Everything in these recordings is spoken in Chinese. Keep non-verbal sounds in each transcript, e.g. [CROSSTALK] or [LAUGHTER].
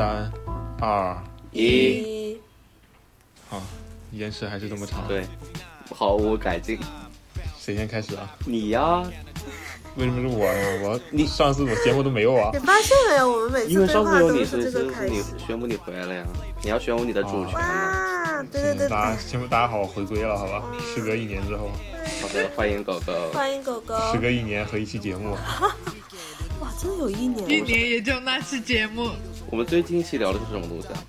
三、二，一，好，延迟还是这么长。，对，毫无改进。谁先开始啊？你呀，为什么是我呀？[LAUGHS] 我你上次我节目都没有啊 [LAUGHS] 你。发现没有？我们每次因为上次有你是。宣布你回来了呀，你要宣布你的主权嘛。哇，对对对行，大家对，先大家好，我回归了，好吧？时隔一年之后，好的，欢迎狗狗。欢迎狗狗。时隔一年和一期节目，[LAUGHS] 哇，真的有一年。一年也就那期节目，我们最近一期聊的是什么东西啊？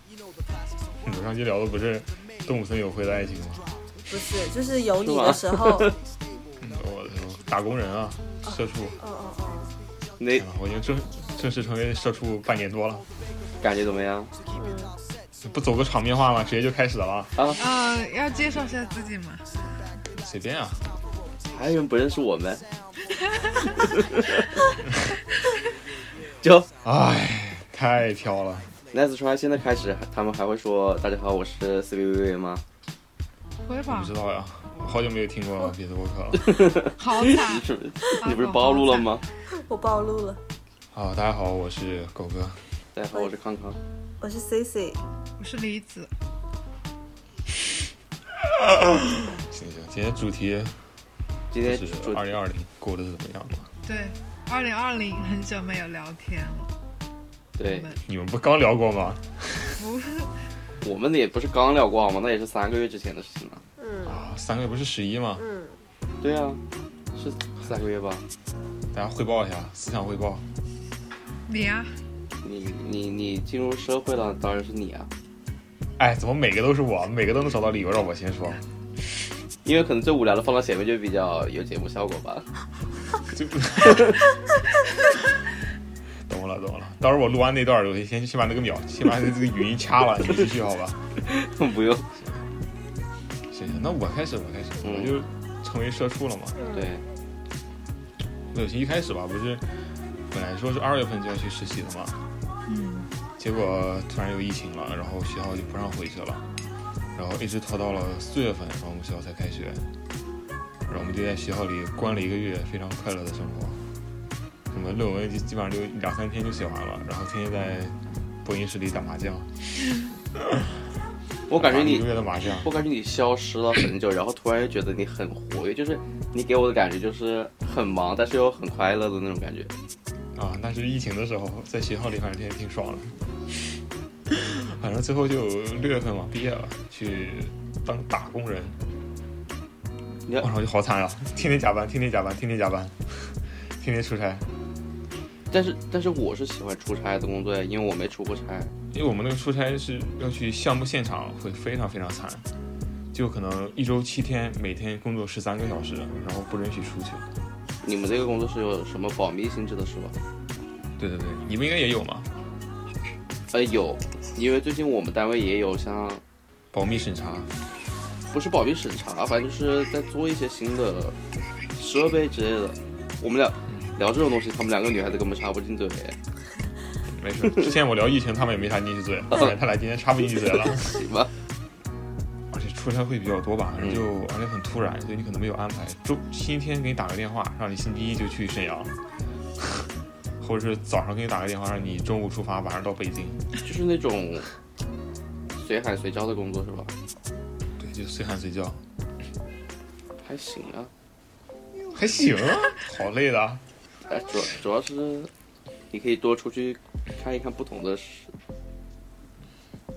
我上期聊的不是动物森友会的爱情吗？不是，就是有你的时候。[LAUGHS] 嗯我打工人啊，社畜，哦哦哦，那啊我已经正正式成为社畜半年多了。感觉怎么样？嗯，不走个场面话吗？直接就开始了啊？啊，呃，要介绍一下自己吗？随便啊，还有人不认识我们？[LAUGHS] [LAUGHS] 就唉，太飘了。Nice try，现在开始，他们还会说“大家好，我是 C B V V” 吗？不会吧不知？道呀，我好久没有听过别的播客了。好你惨，是 [LAUGHS] 你不是暴露了吗？[LAUGHS] 我暴露了。好，大家好，我是狗哥。大家好，我是康康。我是 C C，我是李子，[LAUGHS] 行行，今天主题今天是主二零二零过得怎么样嘛？对，二零二零很久没有聊天了，对你们不刚聊过吗？不是我们也不是刚聊过好吗？那也是三个月之前的事情了。嗯啊，三个月不是十一吗？嗯，对啊，是三个月吧？大家汇报一下，思想汇报。你啊，你你你进入社会了，当然是你啊，哎，怎么每个都是我，每个都能找到理由让我先说？因为可能最无聊的放到前面就比较有节目效果吧。就 [LAUGHS] 懂了懂了，到时候我录完那段儿，我先先把那个秒，先把这个语音掐了，你继续好吧？[LAUGHS] 不用，行行，那我开始，我开始，嗯。我就成为社畜了嘛。对，没有，一开始吧，不是本来说是二月份就要去实习的嘛，嗯，结果突然有疫情了，然后学校就不让回去了，然后一直拖到了四月份，然后我们学校才开学，然后我们就在学校里关了一个月，非常快乐的生活。什么论文就基本上就两三天就写完了，然后天天在播音室里打麻将，我感觉你 [LAUGHS] 我感觉你消失了很久，然后突然又觉得你很活跃，就是你给我的感觉就是很忙，但是又很快乐的那种感觉。啊，那是疫情的时候，在学校里反正天天挺爽的。反正最后就六月份嘛，毕业了，去当打工人。你要然后就好惨啊，天天加班，天天加班，天天加班，天天出差。但是但是我是喜欢出差的工作呀，因为我没出过差。因为我们那个出差是要去项目现场，会非常非常惨，就可能一周七天，每天工作十三个小时，然后不允许出去。你们这个工作是有什么保密性质的，是吧？对对对，你们应该也有吗，呃，有，因为最近我们单位也有像保密审查。不是保密审查，反正就是在做一些新的设备之类的。我们俩聊这种东西，他们两个女孩子根本插不进嘴。没事，之前我聊疫情，他们也没插进去嘴，[LAUGHS] 他俩今天插不进去嘴了。[LAUGHS] 行吧？而且出差会比较多吧，反正就而且很突然，所以你可能没有安排。周星期天给你打个电话，让你星期一就去沈阳，[LAUGHS] 或者是早上给你打个电话，让你中午出发，晚上到北京。就是那种随喊随叫的工作是吧？对，就随喊随叫，还行啊，还行啊，好累的啊。哎，主要主要是你可以多出去看一看不同的事。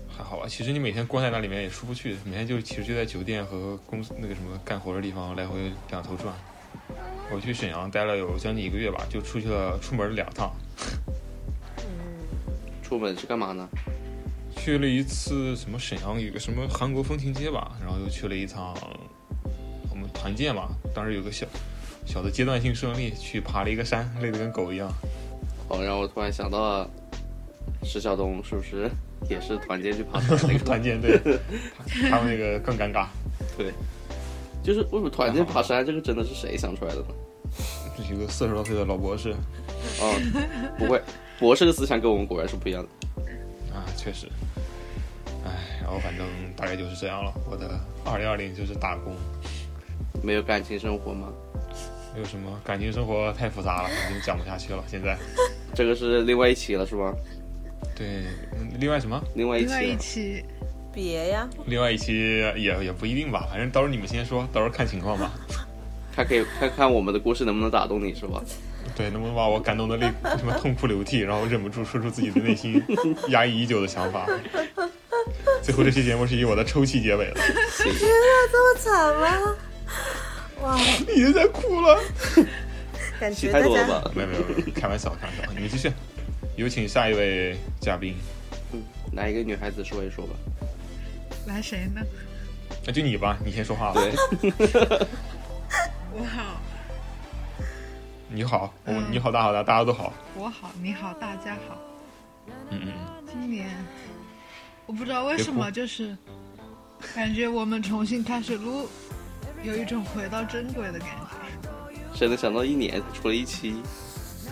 还好吧，其实你每天关在那里面也出不去，每天就其实就在酒店和公司那个什么干活的地方来回两头转。我去沈阳待了有将近一个月吧，就出去了出门两趟，出门是干嘛呢？去了一次什么沈阳有个什么韩国风情街吧，然后又去了一趟我们团建吧，当时有个小小的阶段性胜利，去爬了一个山，累得跟狗一样。哦，让我突然想到了，石晓东是不是也是团建去爬山那个？[LAUGHS] 团建对，[LAUGHS] 他们那个更尴尬，对就是为什么团建爬山这个真的是谁想出来的呢？这是一个四十多岁的老博士哦，不会，博士的思想跟我们果然是不一样的。啊，确实。唉，然后反正大概就是这样了。我的二零二零就是打工，没有感情生活吗？没有什么感情生活太复杂了，已经讲不下去了。现在 [LAUGHS] 这个是另外一期了是吧？对，嗯另外什么？另外一另外一期期别呀，另外一期也也不一定吧，反正到时候你们先说，到时候看情况吧。[LAUGHS] 看可以看看我们的故事能不能打动你，是吧？对，能不能把我感动的泪什么痛哭流涕，然后忍不住说出自己的内心压抑已久的想法。[LAUGHS] 最后这期节目是以我的抽泣结尾了，行，这么惨吗？哇，已经在哭了。[LAUGHS] 感戏觉大家太多了吧？没有没有，没有 [LAUGHS] 开玩笑开玩笑，你们继续。有请下一位嘉宾，嗯，来一个女孩子说一说吧。来谁呢？那就你吧，你先说话吧。对，[LAUGHS] 我好，你好，我嗯你好，大好，大大家都好。我好，你好，大家好。嗯嗯嗯，今年我不知道为什么，就是感觉我们重新开始录，有一种回到正轨的感觉。谁能想到一年出了一期？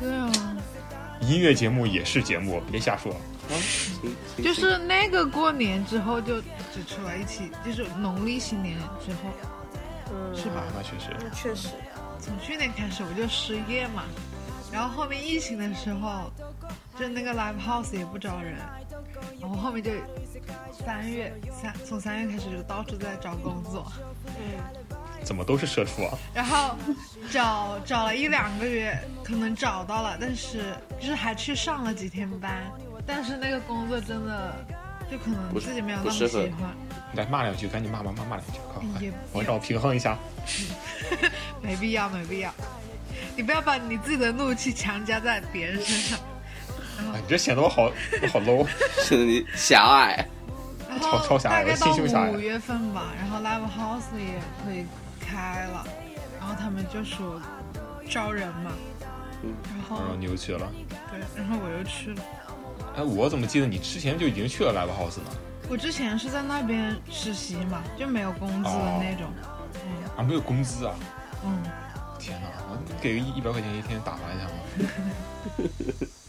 对啊，音乐节目也是节目，别瞎说。啊，就是那个过年之后就只出来一期，就是农历新年之后，嗯，是吧啊？，那确实，那确实，从去年开始我就失业嘛，然后后面疫情的时候，就那个 live house 也不招人，然后后面就三月三从三月开始就到处在找工作，嗯，怎么都是社畜啊？然后找找了一两个月，可能找到了，但是就是还去上了几天班，但是那个工作真的就可能自己没有那么喜欢，来骂两句，赶紧骂骂骂骂两句，快快也，我让我平衡一下。没必要，没必要。你不要把你自己的怒气强加在别人身上。哎，你这显得我好我好 low。显得你狭隘。然超后超狭隘大概到心胸狭隘五月份吧，然后 live house 也可以开了，然后他们就说招人嘛，嗯然后然后你又去了。对，然后我又去了。哎，我怎么记得你之前就已经去了 live house 呢？我之前是在那边实习嘛，就没有工资的那种。啊，没有工资啊！嗯天哪，我给个一一百块钱一天打发一下吗？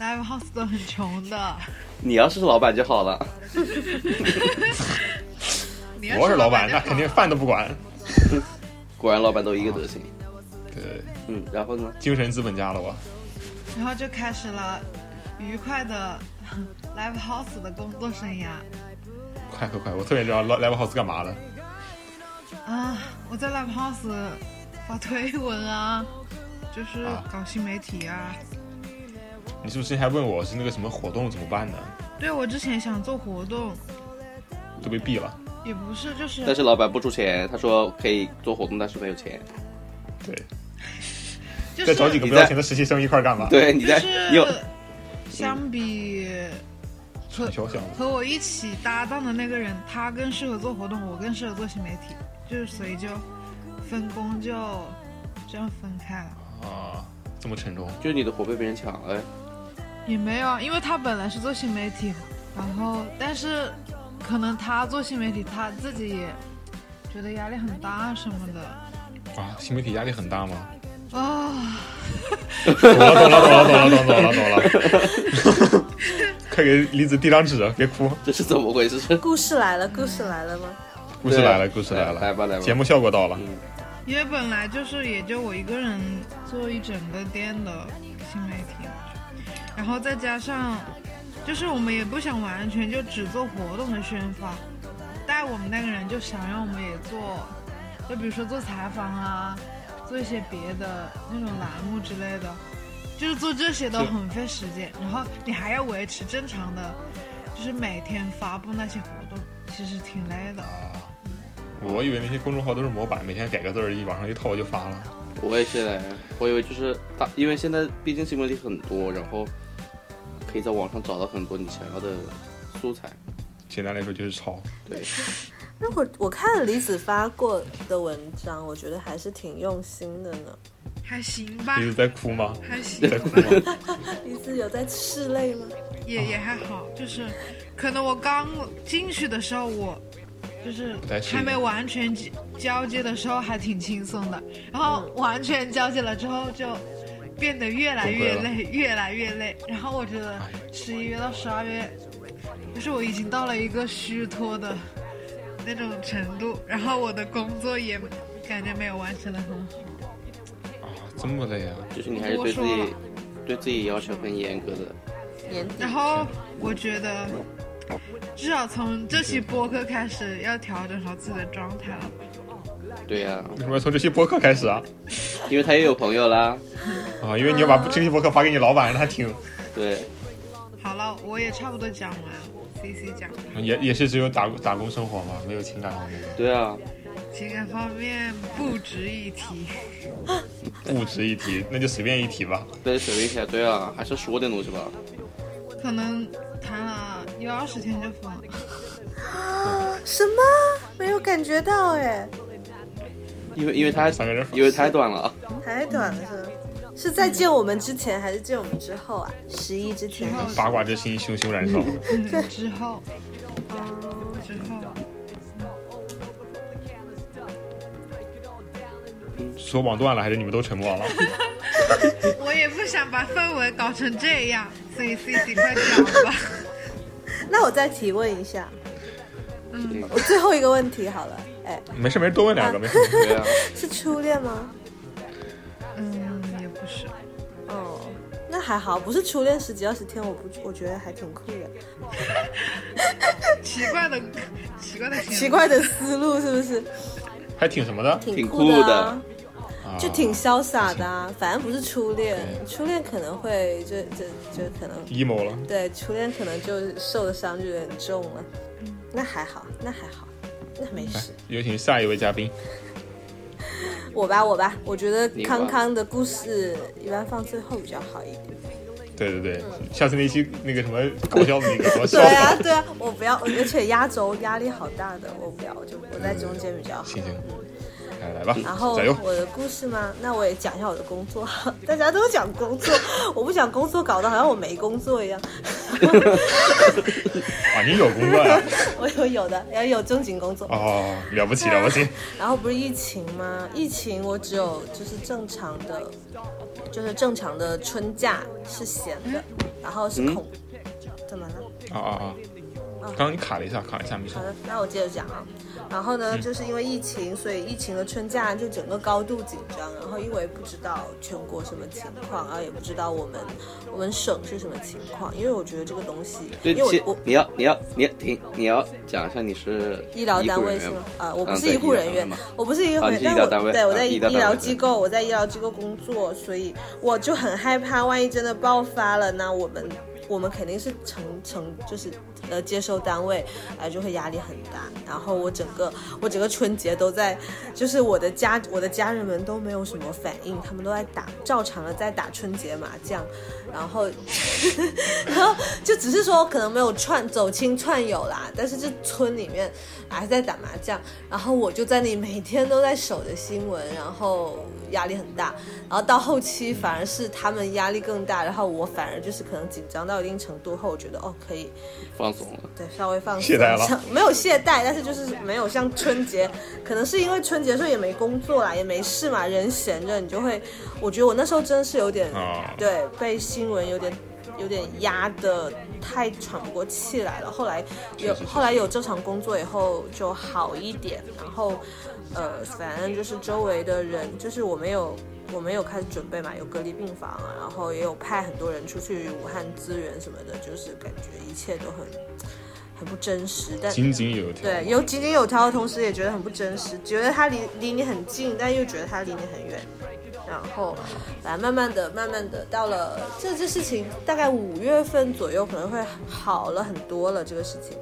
[LAUGHS] live house 都很穷的。你要是老板就好了。[LAUGHS] 我是老板，那肯定饭都不管。[LAUGHS] 果然老板都一个德行。对，嗯，然后呢？精神资本家了吧。然后就开始了愉快的 live house 的工作生涯。快快快！我特别知道 live house 干嘛的。啊，我在 live house 发推文啊，就是啊搞新媒体啊。你是不是还问我是那个什么活动怎么办呢？对，我之前想做活动，都被毙了。也不是，就是但是老板不出钱，他说可以做活动，但是没有钱。对，[LAUGHS] 就是再找几个不要钱的实习生一块儿干吧。对，你在就是你有相比。和我一起搭档的那个人，他更适合做活动，我更适合做新媒体，就是所以就分工就这样分开了。啊，这么沉重。就是你的活被别人抢了。也没有啊，因为他本来是做新媒体，然后但是可能他做新媒体，他自己也觉得压力很大什么的啊，新媒体压力很大吗？啊。懂了，懂了，懂了，懂了，懂了，懂了，懂了。快给李子递张纸，别哭。这是怎么回事？故事来了，故事来了吗？故事来了，故事来了。来吧来吧节目效果到了。嗯，因为本来就是也就我一个人做一整个店的新媒体，然后再加上，就是我们也不想完全就只做活动的宣发，带我们那个人就想让我们也做，就比如说做采访啊，做一些别的那种栏目之类的，就是做这些都很费时间，然后你还要维持正常的，就是每天发布那些活动，其实挺累的。啊，我以为那些公众号都是模板，每天改个字儿，一往上一套就发了。我也是嘞，我以为就是大，因为现在毕竟新媒体很多，然后可以在网上找到很多你想要的素材。简单来说就是抄。对，[LAUGHS] 那会儿我看了李子发过的文章，我觉得还是挺用心的呢。还行吧李，子在哭吗？还行在哭吧。吗？[LAUGHS] 李子有在拭泪吗？也也还好，就是可能我刚进去的时候，我就是还没完全交交接的时候还挺轻松的，然后完全交接了之后就变得越来越累，[LAUGHS] 越来越累。然后我觉得哎十一月到十二月，就是我已经到了一个虚脱的那种程度，然后我的工作也感觉没有完成的很好。啊，这么累啊！就是你还是对自己对自己要求很严格的。然后我觉得，至少从这期播客开始，要调整好自己的状态了。对呀、为什么要从这期播客开始啊？因为他也有朋友啦。啊，因为你要把这期播客发给你老板让他听，对，好了，我也差不多讲完，C C 讲完，也也是只有打打工生活嘛，没有情感方面的，对啊，情感方面不值一提。[LAUGHS] 不值一提，那就随便一提吧。对，随便一提，对啊，还是说点东西吧。可能谈了有二十天就分了。啊 [GASPS] 什么？没有感觉到哎，因为因为太三个人因为太短了，太短了是吗？是在见我们之前还是见我们之后啊？十一之前八卦之心熊熊燃烧。嗯，之后，之后，说网断了，还是你们都沉默了？[LAUGHS] 我也不想把氛围搞成这样，所以 C C 快讲吧。[LAUGHS] 那我再提问一下，嗯，我最后一个问题好了，哎，没事没事，多问两个，没事。对啊，[LAUGHS] 是初恋吗？嗯，也不是，哦，那还好，不是初恋十几二十天，我不，我觉得还挺酷的。奇怪的，奇怪的奇怪的思路是不是？还挺什么的？挺挺酷的、酷的啊，啊就挺潇洒的啊。反正不是初恋，初恋可能会就就就可能 emo 了。对初恋可能就受的伤就有点重了。那还好，那还好，那没事。，有请下一位嘉宾。[LAUGHS] 我吧，我吧，我觉得康康的故事一般放最后比较好一点。对对对，下次那期那个什么搞笑的那个，我笑对啊，对啊，我不要，而且压轴压力好大的，我不要，我就我在中间比较好。行行，来来吧，然后加油！我的故事吗，那我也讲一下我的工作。[LAUGHS] 大家都讲工作，[LAUGHS] 我不讲工作，搞得好像我没工作一样。[LAUGHS] 啊，你有工作呀？我有有的，要有正经工作。哦，了不起了不起！然后不是疫情吗？疫情我只有就是正常的，就是正常的春假是闲的，然后是空。怎么了？啊啊啊！刚刚你卡了一下，卡了一下，没事好。的，那我接着讲啊。然后呢，就是因为疫情，所以疫情的春假就整个高度紧张。然后因为不知道全国什么情况，然后也不知道我们我们省是什么情况。因为我觉得这个东西，对，因为我我你要你要你要停，你要讲一下你是医疗单位是吗？啊，我不嗯是医护人员嘛，我不是医护啊人员，但我对我在医啊医疗机构，我在医疗机构工作，所以我就很害怕，万一真的爆发了，那我们我们肯定是承承就是呃接收单位，呃就会压力很大。然后我整个我整个春节都在，就是我的家我的家人们都没有什么反应，他们都在打照常的在打春节麻将，然后 [LAUGHS] 然后就只是说可能没有串走亲串友啦，但是这村里面还在打麻将，然后我就在那里每天都在守着新闻，然后压力很大，然后到后期反而是他们压力更大，然后我反而就是可能紧张到一定程度后，我觉得哦可以放松了，对稍微放松懈怠了。没有懈怠，但是就是没有像春节，可能是因为春节的时候也没工作啦，也没事嘛，人闲着你就会，我觉得我那时候真的是有点、啊。对被新闻有点有点压的太喘不过气来了。后来有后来有正常工作以后就好一点，然后呃，反正就是周围的人，就是我们有我们有开始准备嘛，有隔离病房啊，然后也有派很多人出去武汉支援什么的，就是感觉一切都很很不真实，但井井有条。对，有井井有条的同时，也觉得很不真实，觉得他离离你很近，但又觉得他离你很远。然后，来慢慢的、慢慢的，到了这这事情大概五月份左右可能会好了很多了这个事情。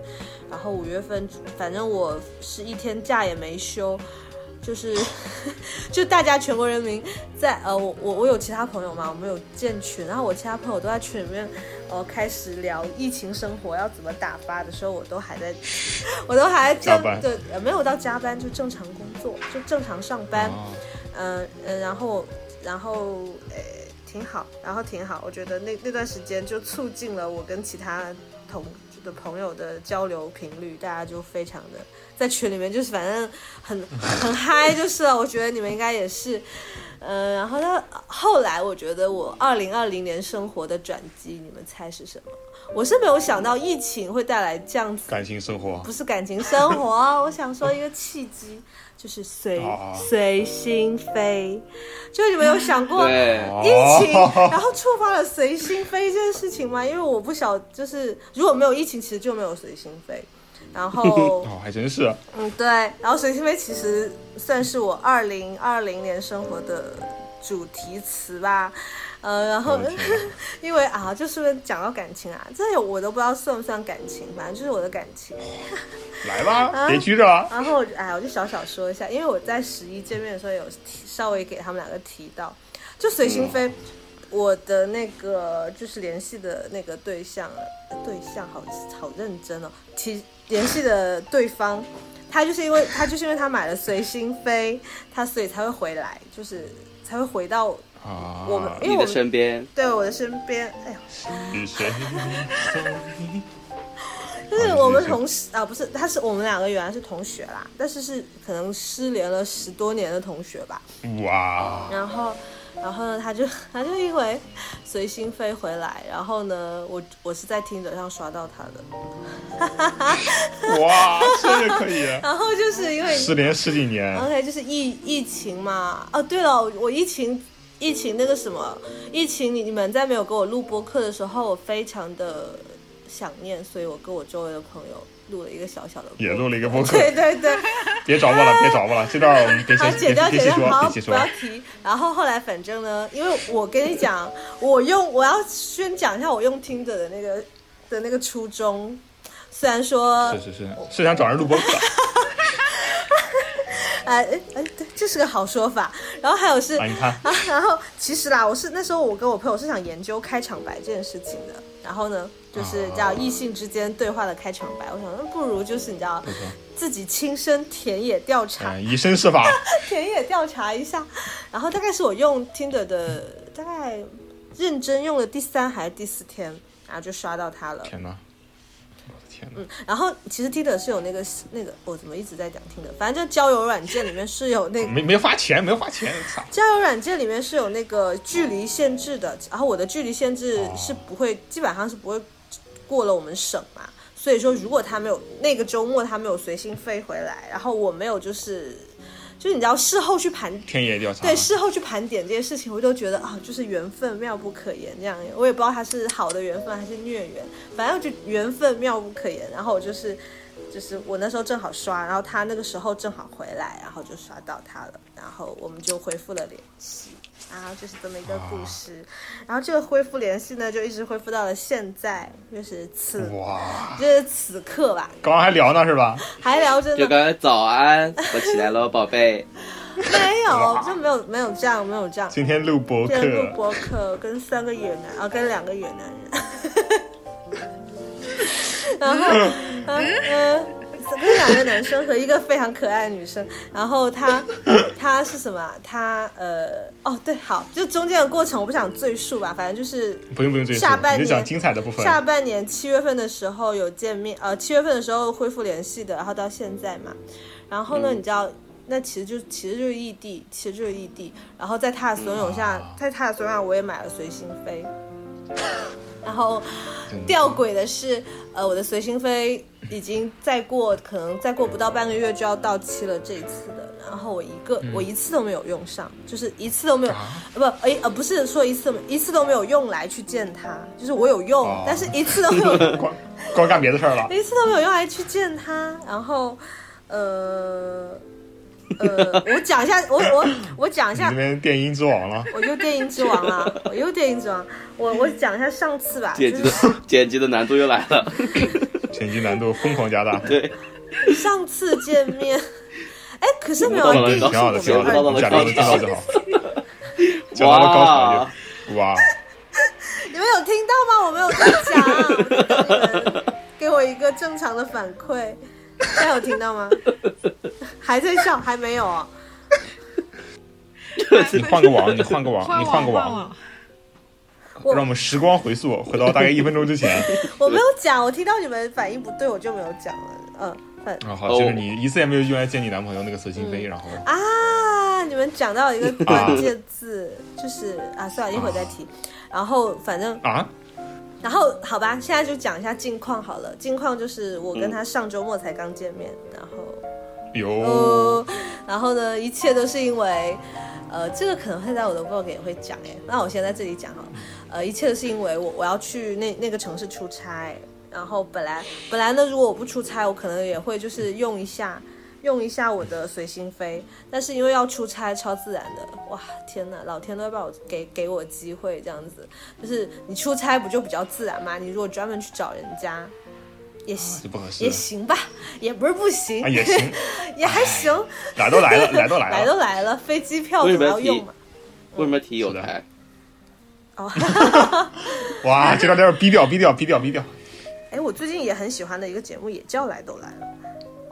然后五月份，反正我是一天假也没休，就是 [LAUGHS] 就大家全国人民在呃，我我我有其他朋友嘛，我们有建群，然后我其他朋友都在群里面呃开始聊疫情生活要怎么打发的时候，我都还在，[LAUGHS] 我都还在对呃没有到加班，就正常工作，就正常上班。啊嗯嗯，然后然后呃挺好，然后挺好，我觉得那那段时间就促进了我跟其他同的朋友的交流频率，大家就非常的在群里面就是反正很很嗨就是了，我觉得你们应该也是。嗯，然后呢，后来我觉得我二零二零年生活的转机，你们猜是什么？我是没有想到疫情会带来这样子感情生活不是感情生活，我想说一个契机，就是随、哦随心飞。就你们有想过，疫情，哦然后触发了随心飞这件事情吗？因为我不晓，就是如果没有疫情，其实就没有随心飞。然后 [LAUGHS] 哦，还真是。嗯，对，然后随心飞其实算是我二零二零年生活的主题词吧。呃，然后 [LAUGHS] 因为啊，就顺便讲到感情啊，这我都不知道算不算感情，反正就是我的感情。[LAUGHS] 来吧，啊别拘着啊。然后哎，我就小小说一下，因为我在十一见面的时候有提稍微给他们两个提到，就随心飞，我的那个就是联系的那个对象，呃对象好好认真哦，提联系的对方，他就是因为他就是因为他买了随心飞，他所以才会回来，就是才会回到啊，我们因为你的我们身边，对我的身边，哎呀。是谁？[LAUGHS] 就是我们同事啊，不是，他是我们两个原来是同学啦，但是是可能失联了十多年的同学吧。哇，然后，然后呢，他就他就因为随心飞回来，然后呢，我我是在听者上刷到他的，哇，这个可以。然后就是因为失联十几年，OK，就是疫疫情嘛。哦，对了，我疫情疫情那个什么，疫情你你们在没有给我录播客的时候，我非常的想念，所以我跟我周围的朋友录了一个小小的，也录了一个播客。对 [LAUGHS] 对对。[LAUGHS] 别找我了，别找我了，这段我们 [LAUGHS] 别好，先剪掉，剪掉，别别细说，好，别细说不要。提。然后后来反正呢，因为我跟你讲，我用我要先讲一下我用听者的那个的那个初衷，虽然说是是是，是想找人录播客。哎哎哎，对，这是个好说法。然后还有是啊，你看，啊，然后其实啦，我是那时候我跟我朋友是想研究开场白这件事情的。然后呢，就是叫异性之间对话的开场白。我想，那不如就是你知道，自己亲身田野调查，嗯，以身试法。[LAUGHS] 田野调查一下。然后大概是我用 Tinder 的大概认真用了第三还是第四天，然后就刷到他了。天哪，我的天哪！嗯，然后其实 Tinder 是有那个那个，我怎么一直在讲 Tinder？反正就交友软件里面是有那个没没花钱，没花钱，操！交友软件里面是有那个距离限制的，然后我的距离限制是不会，基本上是不会过了我们省嘛。所以说，如果他没有那个周末他没有随心飞回来，然后我没有就是就是你知道事后去盘田野调查。对事后去盘点这些事情，我都觉得啊，就是缘分妙不可言这样。我也不知道他是好的缘分还是孽缘，反正就缘分妙不可言。然后我就是就是我那时候正好刷，然后他那个时候正好回来，然后就刷到他了，然后我们就恢复了联系。然后就是这么一个故事，然后这个恢复联系呢，就一直恢复到了现在，就是此哇，就是此刻吧，刚刚还聊呢是吧？还聊着呢，就刚才早安，我起来了，宝贝。[LAUGHS] 没有，就没有没有这样，没有这样。今天录播今天录客，播客，跟三个野男啊，跟两个野男人，[LAUGHS] 然后嗯嗯，跟两个男生和一个非常可爱的女生，然后他 [LAUGHS] 他是什么？啊？他呃哦对，好，就中间的过程我不想赘述吧，反正就是不用不用赘述下半，年讲精彩的部分。下半年七月份的时候有见面，呃，七月份的时候恢复联系的，然后到现在嘛，然后呢，嗯。你知道，那其实就其实就是异地，其实就是异地，然后在他的怂恿下，啊。在他的怂恿下，我也买了随心飞，然后吊诡的是，呃，我的随心飞已经再过可能再过不到半个月就要到期了，这一次的，然后我一个、我一次都没有用上，就是一次都没有，不，哎呃不是说一次一次都没有用来去见他，就是我有用，哦但是一次都没有光光干别的事儿了。[LAUGHS] 一次都没有用来去见他，然后，呃，呃，我讲一下，[LAUGHS] 我我我讲一下你这，边电音之王了，我又电音之王了，[LAUGHS] 我又电音之王，我我讲一下上次吧，剪辑的是剪辑的难度又来了。前期难度疯狂加大。对，上次见面，哎，可是没有挺好的，挺好的，次我没有假装能听到就好。讲到了高潮哇，就哇，你们有听到吗？我没有在讲，给我一个正常的反馈。大家有听到吗？还在笑，还没有啊。[LAUGHS] 你换个网，你换个网，你换个网，让我们时光回溯，回到大概一分钟之前。[LAUGHS] 我没有讲，我听到你们反应不对，我就没有讲了。嗯，反啊，好，就是你一次也没有用来见你男朋友那个随心嗯飞，然后啊，你们讲到一个关键字，就是啊，算了，一会儿再提。然后反正，啊，然后好吧，现在就讲一下近况好了。近况就是我跟他上周末才刚见面，然后有呃，然后呢，一切都是因为，呃，这个可能会在我的 vlog 也会讲哎，那我先在这里讲哈，呃，一切都是因为我我要去那那个城市出差，然后本来本来呢，如果我不出差，我可能也会就是用一下。用一下我的随心飞，但是因为要出差，超自然的，哇，天哪，老天都要把我给给我机会，这样子，就是你出差不就比较自然吗？你如果专门去找人家，也行，就不合适也行吧，也不是不行，啊，也行，也还行，来都来了，来都来了来了，都来了，飞机票总为什么要用嘛。为什么提有是的台？哦，[LAUGHS] 哇，这个地儿逼掉，逼掉，逼掉，逼掉，哎，我最近也很喜欢的一个节目也叫《来都来了》，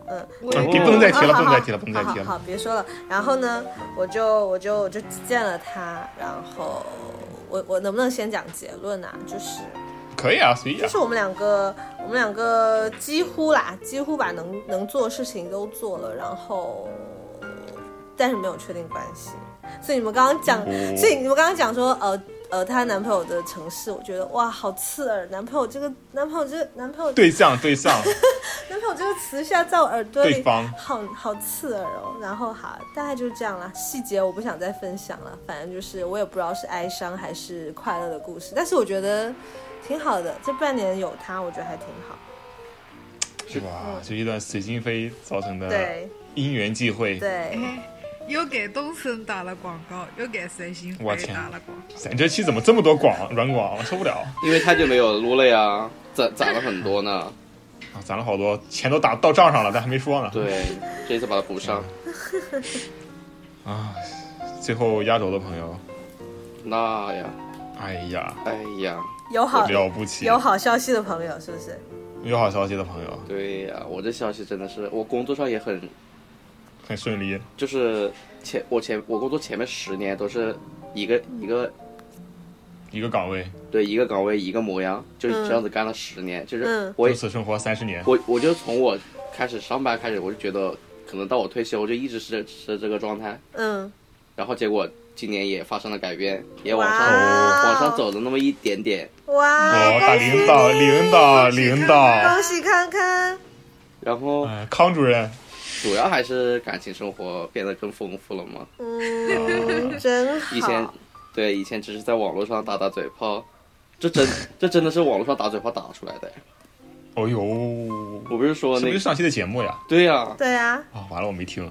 嗯，我不能再提了，不能再提了，不能再提了。好别说了。然后呢，我就我就我就见了他，然后我我能不能先讲结论啊？就是可以啊，随意啊就。是我们两个我们两个几乎啦，几乎把能能做的事情都做了，然后但是没有确定关系。所以你们刚刚讲，哦所以你们刚刚讲说，呃呃，她男朋友的城市，我觉得哇，好刺耳。男朋友这个男朋友这个男朋友 [LAUGHS] 对象，对象，男朋友这个词下在在我耳朵里对方好好刺耳哦。然后好，大概就是这样啦，细节我不想再分享了。反正就是我也不知道是哀伤还是快乐的故事，但是我觉得挺好的。这半年有他，我觉得还挺好。是吧，就一段随心飞造成的对因缘际会，对，哎，又给东森打了广告，又给随心飞我天打了广告。咱这期怎么这么多广软广，我受不了因为太久没有撸了呀，攒攒了很多呢。[LAUGHS] 啊！攒了好多，钱都打到账上了，但还没说呢。对，这一次把它补上。[LAUGHS] 啊，最后压轴的朋友，那呀，哎呀，哎呀，有好了不起，有好消息的朋友是不是？有好消息的朋友，对呀，我这消息真的是，我工作上也很，很顺利。就是前我前我工作前面十年都是一个一个一个岗位，对一个岗位一个模样，就这样子干了十年，就是嗯。我也如此生活三十年，我我就从我开始上班开始，我就觉得可能到我退休，我就一直是是这个状态。嗯，然后结果今年也发生了改变，也往上哇往上走了那么一点点。哇，哦，大恭喜。领导，领导，领导，恭喜康康，然后哎，康主任，主要还是感情生活变得更丰富了嘛。嗯，真好。以前对以前只是在网络上打打嘴炮，这真 [LAUGHS] 这真的是网络上打嘴炮打出来的。哦呦，我不是说那个是是上期的节目呀？对呀、对啊，啊，完了，我没听。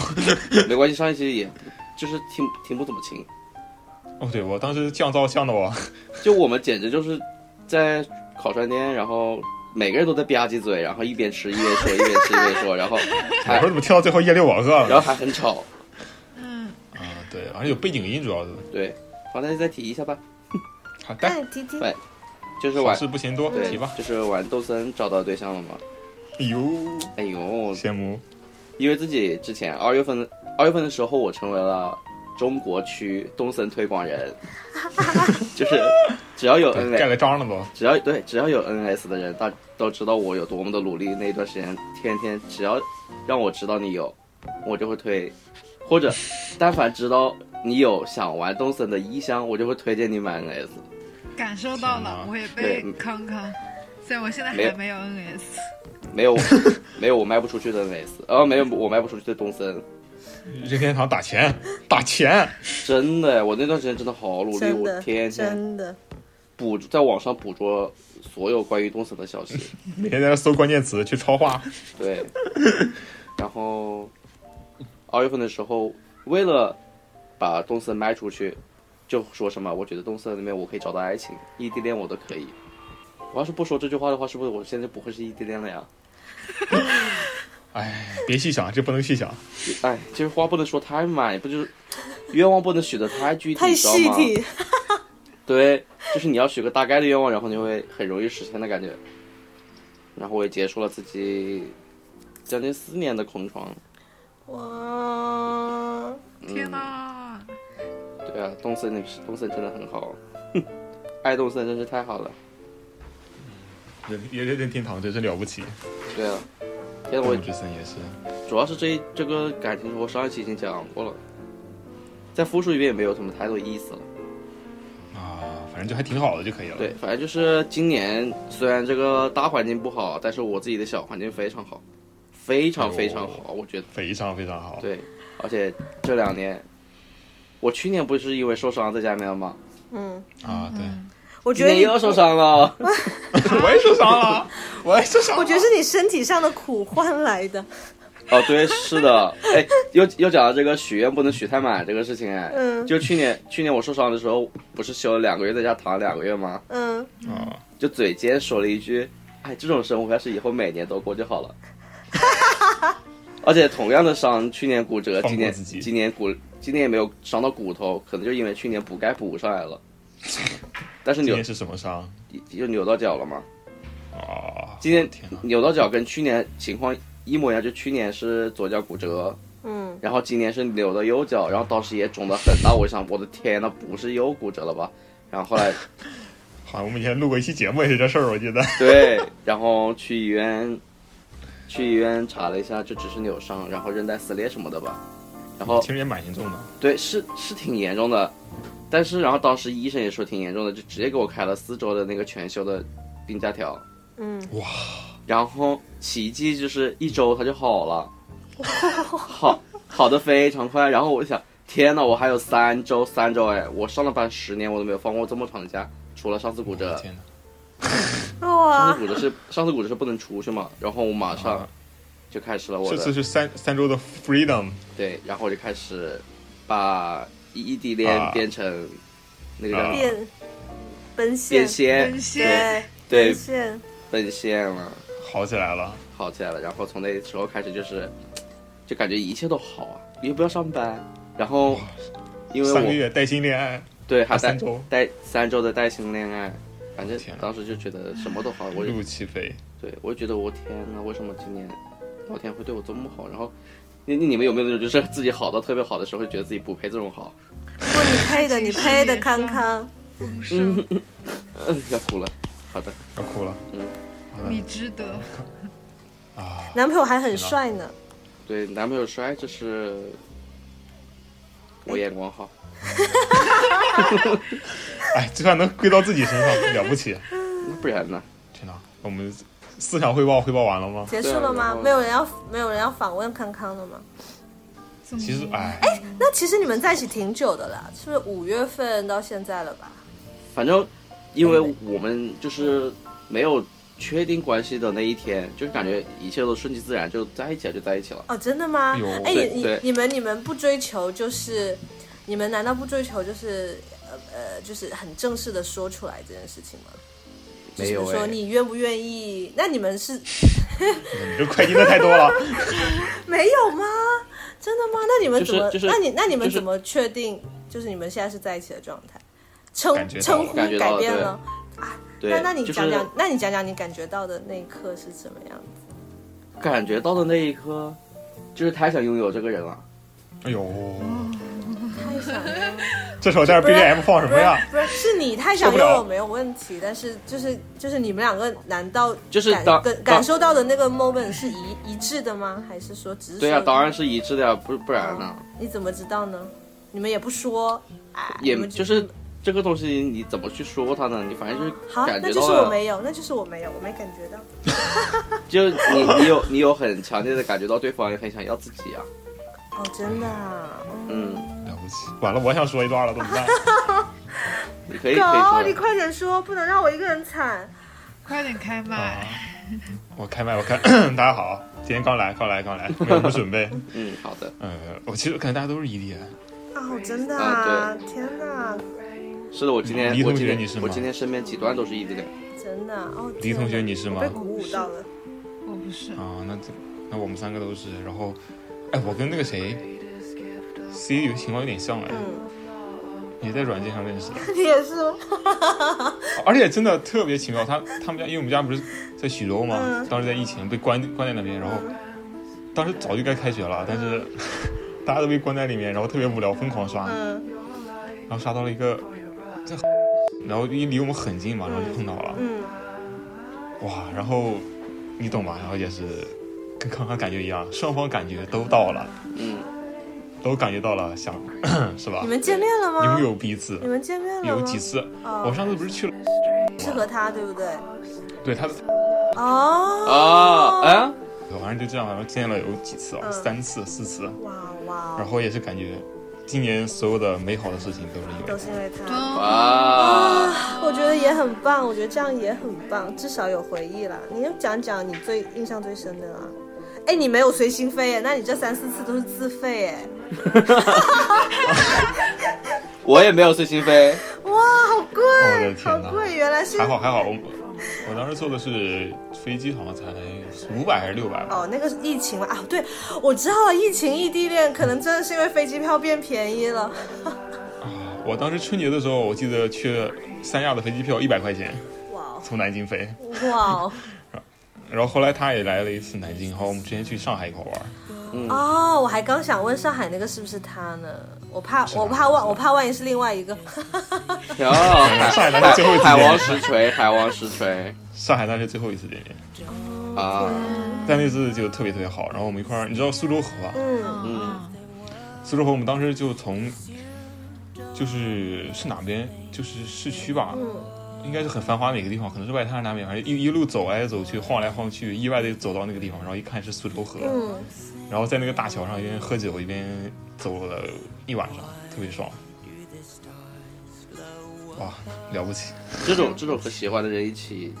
[LAUGHS] 没关系，上一期也就是听听不怎么清。哦，对，我当时降噪降的我，就我们简直就是在烤串店，然后每个人都在吧唧嘴，然后一边吃一边说，一边吃一边说，然后我还说怎么跳到最后夜里我饿然后？还很吵。嗯，啊，对，好像有背景音，主要是。对，好，那就再提一下吧，[LAUGHS] 好的，那你听听，对就是好玩事不嫌多，对提吧。，就是玩豆森找到对象了吗。哎呦，哎呦，羡慕。因为自己之前二月份二月份的时候，我成为了中国区东森推广人，[LAUGHS] 就是只要有对 N 盖个章了都。只要对只要有 N S 的人，大都知道我有多么的努力。那一段时间，天天只要让我知道你有，我就会推，或者 [LAUGHS] 但凡知道你有想玩东森的意向，我就会推荐你买 N S。感受到了，我也被对。康康，虽然我现在还没有。NS，没有没有 [LAUGHS] 我卖不出去的 N S，呃，没有我卖不出去的东森，任天堂打钱，打钱。[LAUGHS] 真的，我那段时间真的好努力，我，天天真的，捕在网上捕捉所有关于东森的消息。[LAUGHS] 每天在那搜关键词去超话。对，然后二月份的时候，为了把东森卖出去，就说什么我觉得东森里面我可以找到爱情，异地恋我都可以。我要是不说这句话的话，是不是我现在不会是异地恋了呀？[LAUGHS] 哎，别细想，这不能细想。哎，这话不能说太满，不就是愿望不能许的太具体，太？细体，[LAUGHS] 对，就是你要许个大概的愿望，然后你会很容易实现的感觉。然后我也结束了自己将近四年的空窗。哇，嗯天哪！对啊，东森那个是东森真的很好，[LAUGHS] 爱东森真是太好了。任任任天堂真是了不起，对啊，天呐，我动物之森也是。主要是这这个感情，我上一期已经讲过了，再复述一遍也没有什么太多意思了。啊，反正就还挺好的就可以了。对，反正就是今年虽然这个大环境不好，但是我自己的小环境非常好，非常非常好，我觉得。非常非常好。对，而且这两年，我去年不是因为受伤在家里面了吗？嗯，啊，对，我觉得你又受伤了。[LAUGHS] 我也受伤了，我也受伤了。我觉得是你身体上的苦换来的。哦，对，是的，哎，又又讲到这个许愿不能许太满这个事情，哎，嗯就去年去年我受伤的时候，不是休了两个月，在家躺了两个月吗？嗯，啊，就嘴尖说了一句：“哎，这种生活要是以后每年都过就好了。”而且同样的伤，去年骨折，今年自己今年骨今年也没有伤到骨头，可能就因为去年补钙补上来了。[LAUGHS] 但是扭是什么伤？就扭到脚了嘛。啊，今天，扭到脚跟去年情况一模一样，就去年是左脚骨折，嗯，然后今年是扭到右脚，然后当时也肿得很大，我想我的天呐，不是又骨折了吧？然后后来 [LAUGHS] 好像我们以前录过一期节目也是这事儿，我记得。对，然后去医院，去医院查了一下，就只是扭伤，然后韧带撕裂什么的吧。然后其实也蛮严重的。对，是是挺严重的，但是然后当时医生也说挺严重的，就直接给我开了四周的那个全休的病假条。嗯，哇，然后奇迹就是一周它就好了，好好的非常快。然后我就想，天呐，我还有三周，三周哎，我上了班十年，我都没有放过这么长的假，除了上次骨折。天哪！上次，骨折是上次骨折是不能出去嘛，然后我马上啊。就开始了我的这次是三三周的 freedom，对，然后我就开始把异地恋啊变成那个叫什么变奔现变，现奔，现，对，对奔现，奔现了，好起来了。好起来了。然后从那时候开始就是，就感觉一切都好啊，也不要上班，然后因为我三个月带薪恋爱，对还三周带三周的带薪恋爱，反正当时就觉得什么都好，我就一路起飞。对我就觉得我天呐，为什么今年老天会对我这么好？然后。你你你们有没有那种就是自己好到特别好的时候，会觉得自己不配这种好？不，你配的，你配的，康康。是 [LAUGHS] 嗯，要哭了。好的，要哭了。嗯你值得。啊，男朋友还很帅呢，对，男朋友帅，这是我眼光好。[LAUGHS] 哎，这算能归到自己身上，了不起。[LAUGHS] 那不然呢？天哪，我们思想汇报汇报完了吗？结束了吗？没有人要，没有人要访问康康了吗？其实，哎哎，那其实你们在一起挺久的啦，是不是五月份到现在了吧？反正因为我们就是没有确定关系的那一天，就是感觉一切都顺其自然，就在一起了，就在一起了。哦，真的吗？哎，你你们你们不追求就是，你们难道不追求就是呃呃，就是很正式的说出来这件事情吗？说哎你愿不愿意？那你们是 [LAUGHS] 你这快进的太多了。[LAUGHS] 没有吗？真的吗？那你们怎么？就是就是那你那你们怎么确定？就是你们现在是在一起的状态？称称呼改变了？啊，那那你就是讲讲，那你讲讲你感觉到的那一刻是怎么样子？感觉到的那一刻，就是太想拥有这个人了。哎呦，太想要。这时候在 BGM 放什么呀？不是，是你太想受不了拥有没有问题，但是就是就是你们两个难道就是感感受到的那个 moment 是一一致的吗？还是说只是对呀、说当然是一致的呀，不不然呢？你怎么知道呢？你们也不说，哎，也就是这个东西，你怎么去说它呢？你反正就是好，感那就是我没有，那就是我没有，我没感觉到。[LAUGHS] 就你你有你有很强烈的感觉到对方也很想要自己啊。哦，真的啊，嗯，了不起！完了，我想说一段了，怎么办？[LAUGHS] 你可以可以狗，你，快点说，不能让我一个人惨。快点开麦啊！[LAUGHS] 我开麦，我开。[COUGHS] 大家好，今天刚来，刚来，刚来，[LAUGHS] 没有什么准备。嗯，好的，呃，我其实感觉大家都是异地人，哦，真的啊啊，天哪，是的，我今天李同我今天学你是吗我今天身边几段都是异地恋，真的哦。李同学你是吗被鼓舞到了。我不是，啊，那这那我们三个都是。然后，哎，我跟那个谁，C 有情况有点像哎，嗯，也在软件上认识的，[LAUGHS] 你也是吗？而且真的特别奇妙。他他们家，因为我们家不是在徐州嘛，嗯当时在疫情被关关在那边，然后当时早就该开学了，但是 [LAUGHS] 大家都被关在里面，然后特别无聊，疯狂刷，嗯然后刷到了一个在，[LAUGHS] 然后因为离我们很近嘛，然后就碰到了，嗯，哇，然后你懂吧？然后也是跟刚刚感觉一样，双方感觉都到了，嗯，都感觉到了想，[CLEARS THROAT] 是吧你？们见面了吗？拥有彼此你，们见面了吗？有几次，哦我上次不是去了，是和他，对不对？对他，哦啊，哎，反正正就这样，然后见了有几次啊，嗯三次、四次，哇哇然后也是感觉今年所有的美好的事情都是因为都是因为他。啊，我觉得也很棒，我觉得这样也很棒，至少有回忆了。你要讲讲你最印象最深的啦。哎，你没有随心飞哎，那你这三四次都是自费哎。[LAUGHS] 我也没有随心飞，哇，好贵，好贵，原来是还好还好，我我当时坐的是飞机，好像才五百还是六百吧。哦，那个是疫情嘛啊，对，我知道了，疫情异地恋可能真的是因为飞机票变便宜了。啊，我当时春节的时候，我记得去三亚的飞机票一百块钱，哇哦从南京飞。哇哦然后后来他也来了一次南京，然后我们之前去上海一块玩。哦，我还刚想问上海那个是不是他呢？我怕我怕万我怕万一是另外一个。然后海上海那是最后一次海见王实锤，海王实锤上海那是最后一次见面，啊，但那次就特别特别好。然后我们一块儿，你知道苏州河吧？嗯嗯苏州河我们当时就从，就是是哪边？就是市区吧，嗯，应该是很繁华的一个地方，可能是外滩那边，反正一一路走来走去，晃来晃去，意外的走到那个地方，然后一看是苏州河，嗯，然后在那个大桥上一边喝酒一边走了一晚上，特别爽。哇，了不起！这种这种和喜欢的人一起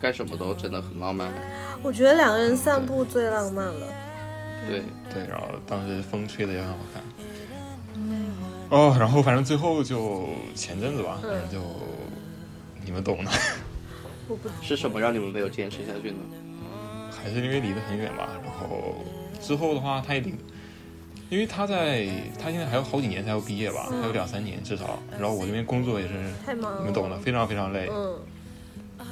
干什么都真的很浪漫，我觉得两个人散步最浪漫了。对，对，然后当时风吹的也很好看。哦，然后反正最后就前阵子吧，反正就你们懂的，我不是什么让你们没有坚持下去呢？还是因为离得很远吧。然后之后的话，他也离，因为他在他现在还有好几年才要毕业吧，还有两三年至少。然后我这边工作也是太忙了。你们懂的，非常非常累，嗯，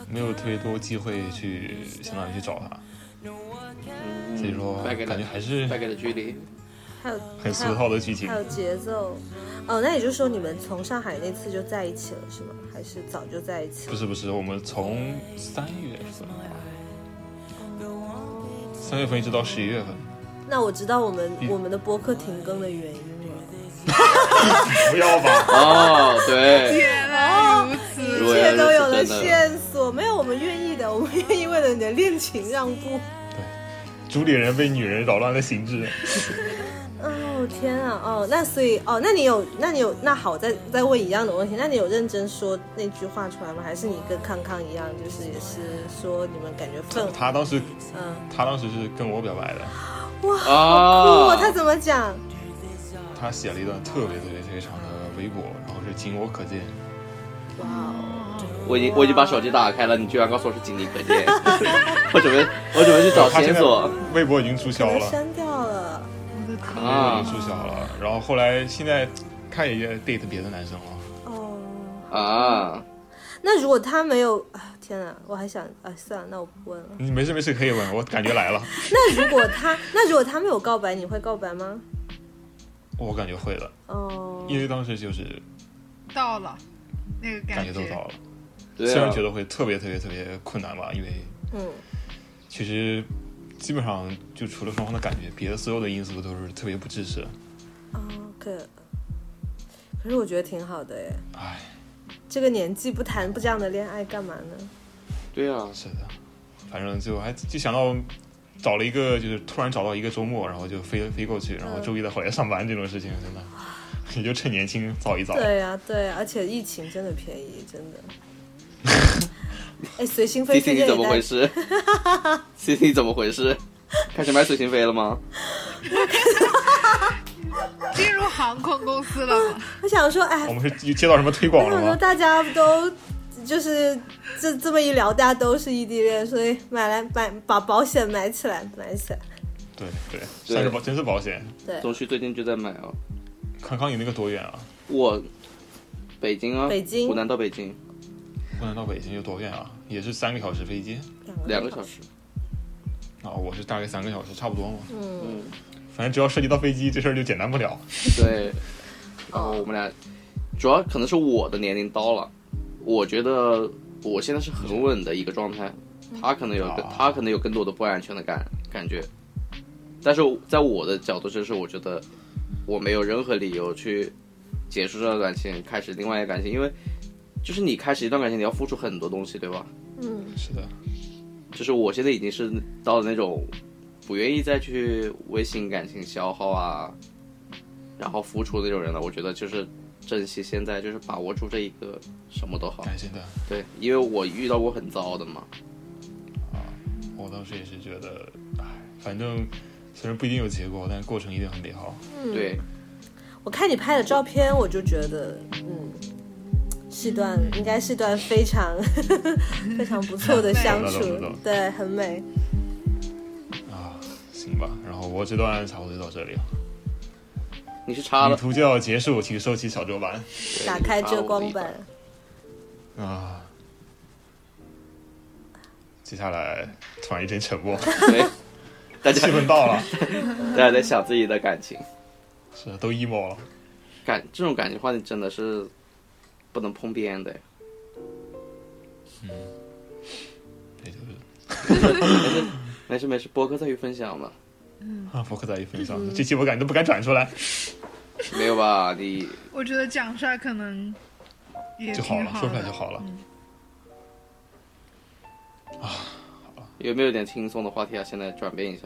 没有特别多机会去相当于去找他，嗯所以说感觉还是带给了距离，还有很俗套的剧情还。有节奏。哦，那也就是说你们从上海那次就在一起了是吗？还是早就在一起了？不是不是，我们从三月份吧，三月份一直到十一月份，那我知道我们嗯我们的播客停更的原因了。[LAUGHS] 不要吧？哦，对，原来如此，一切都有了线索，没有我们愿意的，我们愿意为了你的恋情让步。对主理人被女人扰乱了心智。[LAUGHS] 哦天啊！哦，那所以哦，那你有，那你有，那好，再再问一样的问题，那你有认真说那句话出来吗？还是你跟康康一样，就是也是说你们感觉氛，他当时，嗯，他当时是跟我表白的，哇，好啊酷哦！他怎么讲？他写了一段特别特别特别长的微博，然后是仅我可见。哇哦，我已经我已经把手机打开了，你居然告诉我是仅你可见，[LAUGHS] 我准备我准备去找线索微博已经注销了，删掉了。啊已经注销了。然后后来现在他也 date 别的男生了。哦，啊！那如果他没有，啊天哪，我还想，啊，算了，那我不问了。你没事没事可以问，我感觉来了，[LAUGHS] 那如果他，那如果他没有告白，你会告白吗？我感觉会的，哦，因为当时就是到了那个感觉觉都到了，虽然觉，得会特别特别特别困难吧，因为嗯，其实基本上就除了双方的感觉，别的所有的因素都是特别不支持。哦，可，可是我觉得挺好的耶。唉，这个年纪不谈不这样的恋爱干嘛呢？对啊，是的，反正就还就想到找了一个，就是突然找到一个周末，然后就飞飞过去，然后周一再回来上班这种事情，真的，[LAUGHS] 你就趁年轻早一早。对呀、对呀、而且疫情真的便宜，真的。[LAUGHS] 哎，随心飞 C C 你怎么。回事？[LAUGHS] C C 你怎么回事？开始买随心飞了吗？[LAUGHS] 进入航空公司了吗？[LAUGHS] 我想说，哎我，们是接到什么推广我想说了？大家都就是这这么一聊，大家都是异地恋，所以买来买把保险买起来，买起来。对对，对算是保，真是保险。对，东旭最近就在买哦。康康，你那个多远啊？我北京啊，北京湖南到北京湖南到北京有多远啊？也是三个小时飞机两个小时。啊，我是大概三个小时，差不多嘛。嗯，嗯，反正只要涉及到飞机，这事儿就简单不了。对。然后我们俩，主要可能是我的年龄到了，我觉得我现在是很稳的一个状态，他可能有他可能有更多的不安全的感感觉，但是在我的角度就是我觉得我没有任何理由去结束这段感情，开始另外一个感情，因为就是你开始一段感情，你要付出很多东西，对吧？嗯，是的，就是我现在已经是到了那种不愿意再去为新感情消耗啊，然后付出那种人了。我觉得就是珍惜现在，就是把握住这一个，什么都好。感谢的。对，因为我遇到过很糟的嘛。啊我当时也是觉得，唉，反正虽然不一定有结果，但过程一定很美好。嗯对，我看你拍的照片，我就觉得，嗯，是段应该是段非常 [LAUGHS] 非常不错的相处。对，很美。啊，行吧，然后我这段差不多就到这里了。你是插了，旅途就要结束，请收起小桌板。打开遮光板，啊，接下来突然一阵沉默，对，[LAUGHS] 大家气氛到了，[LAUGHS] 大家在想自己的感情，是都 emo 了。感这种感情话题真的是不能碰边的。也就是没事没事，博客在于分享嘛，啊，博客在于分享，这期我感觉都不敢转出来，没有吧？你我觉得讲出来可能也就好了，说出来的就好了。有没有点轻松的话题啊？现在转变一下。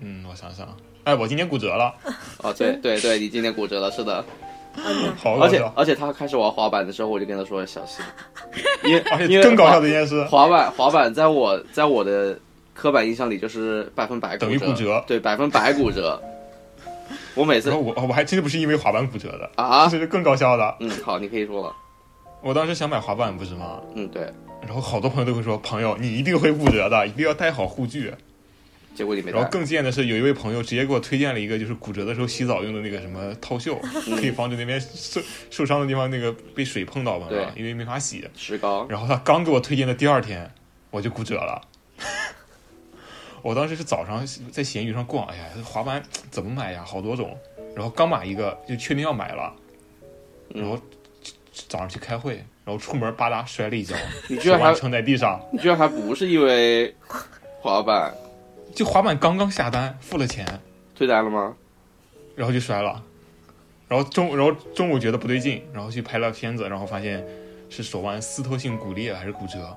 嗯，我想想，哎，我今天骨折了，哦，对对对，你今天骨折了，是的。而且而且他开始玩滑板的时候，我就跟他说小心，[LAUGHS] 因为而因为且更搞笑的一件事，滑板滑板在我在我的刻板印象里就是百分百等于骨骨折对，百分百骨折。[LAUGHS] 我每次然后我我还真的不是因为滑板骨折的，啊这，是更搞笑的。嗯，好，你可以说了，我当时想买滑板，不是吗？嗯，对，然后好多朋友都会说，朋友你一定会骨折的，一定要带好护具。结果你没，然后更贱的是，有一位朋友直接给我推荐了一个，就是骨折的时候洗澡用的那个什么套袖，可以防止那边受受伤的地方那个被水碰到嘛，对因为没法洗。石膏，然后他刚给我推荐的第二天，我就骨折了。[LAUGHS] 我当时是早上在闲鱼上逛，哎呀，这滑板怎么买呀？好多种。然后刚买一个就确定要买了，然后早上去开会，然后出门吧嗒摔了一跤，你居然还撑在地上。你居然还不是因为滑板就滑板刚刚下单，付了钱，退单了吗？然后就摔了。然后中，然后中午觉得不对劲，然后去拍了片子，然后发现是手腕撕脱性骨裂还是骨折，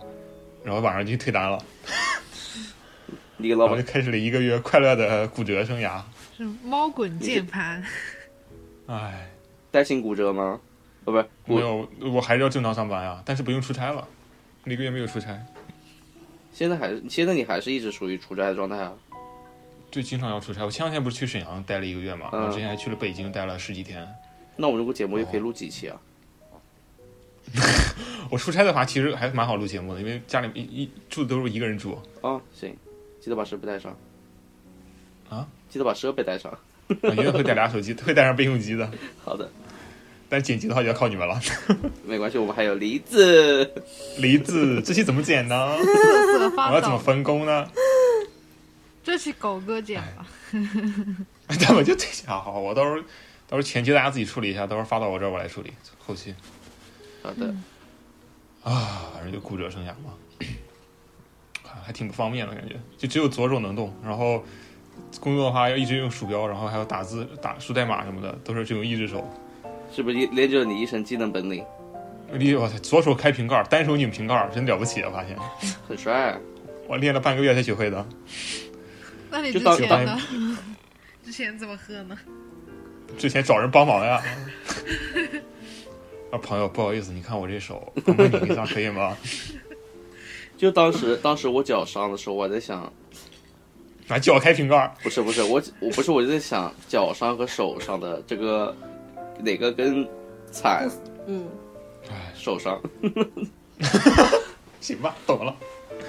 然后晚上就去退单了。你给老板然后就开始了一个月快乐的骨折生涯。是猫滚键盘，唉，带薪骨折吗？不，不是，没有，我还是要正常上班啊，但是不用出差了，那个月没有出差，现在还是现在你还是一直属于出差的状态啊？就经常要出差。我前两天不是去沈阳待了一个月嘛，嗯然后之前还去了北京待了十几天。那我们这个节目也可以录几期啊？[LAUGHS] 我出差的话，其实还蛮好录节目的，因为家里一一住的都是一个人住。啊，行，记得把设备带上啊，记得把设备带上。我，一定会带俩手机，会带上备用机的。[LAUGHS] 好的，但剪辑的话就要靠你们了。[LAUGHS] 没关系，我们还有梨子。梨子，这期怎么剪呢？[LAUGHS] 我要怎么。分工呢？这期狗哥剪吧，[LAUGHS] 咱们就这下好，我到时候到时候前期大家自己处理一下，到时候发到我这儿我来处理后期好的，啊，反正就骨折生涯嘛，还还挺不方便的感觉，就只有左手能动，然后工作的话要一直用鼠标，然后还有打字、打输代码什么的，都是这种一只手。是不是练就了你一身技能本领？你我操，左手开瓶盖，单手拧瓶盖，真了不起啊！发现 [LAUGHS] 很帅、啊。我练了半个月才学会的。那你之就当前呢？[LAUGHS] 之前怎么喝呢？之前找人帮忙呀。啊，朋友，不好意思，你看我这手，帮帮拧一下可以吗？[LAUGHS] 就当时当时我脚伤的时候，我还在想，拿脚开瓶盖，不是不是我我不是我就在想脚伤和手伤的这个哪个更惨？嗯，哎，受伤 [LAUGHS] 行吧，懂了。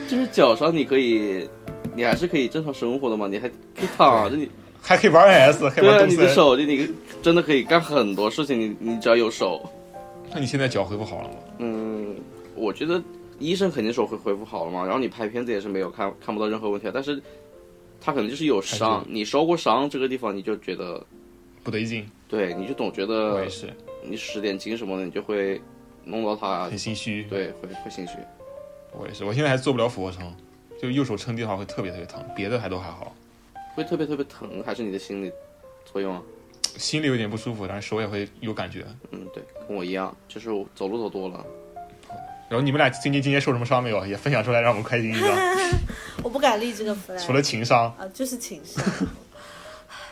就是脚伤，你可以，你还是可以正常生活的嘛，你还可以躺着，你还可以玩 NS，还可以对啊。你的手就你真的可以干很多事情，你你只要有手，那你现在脚恢复好了吗？嗯，我觉得医生肯定说会恢复好了嘛，然后你拍片子也是没有看看不到任何问题啊，但是他可能就是有伤还，你受过伤这个地方你就觉得，不得劲，对，你就总觉得我得也是，你使点劲什么的，你就会弄到他很，心虚。对，会会心虚。我也是，我现在还做不了俯卧撑，就右手撑地的话会特别特别疼，别的还都还好。会特别特别疼，还是你的心理作用啊？心里有点不舒服，但是手也会有感觉。嗯，对，跟我一样，就是我走路走多了，然后你们俩最近今天受什么伤没有？也分享出来，让我们开心一下。[LAUGHS] 我不敢立这个 flag。除了情商，啊，就是情商。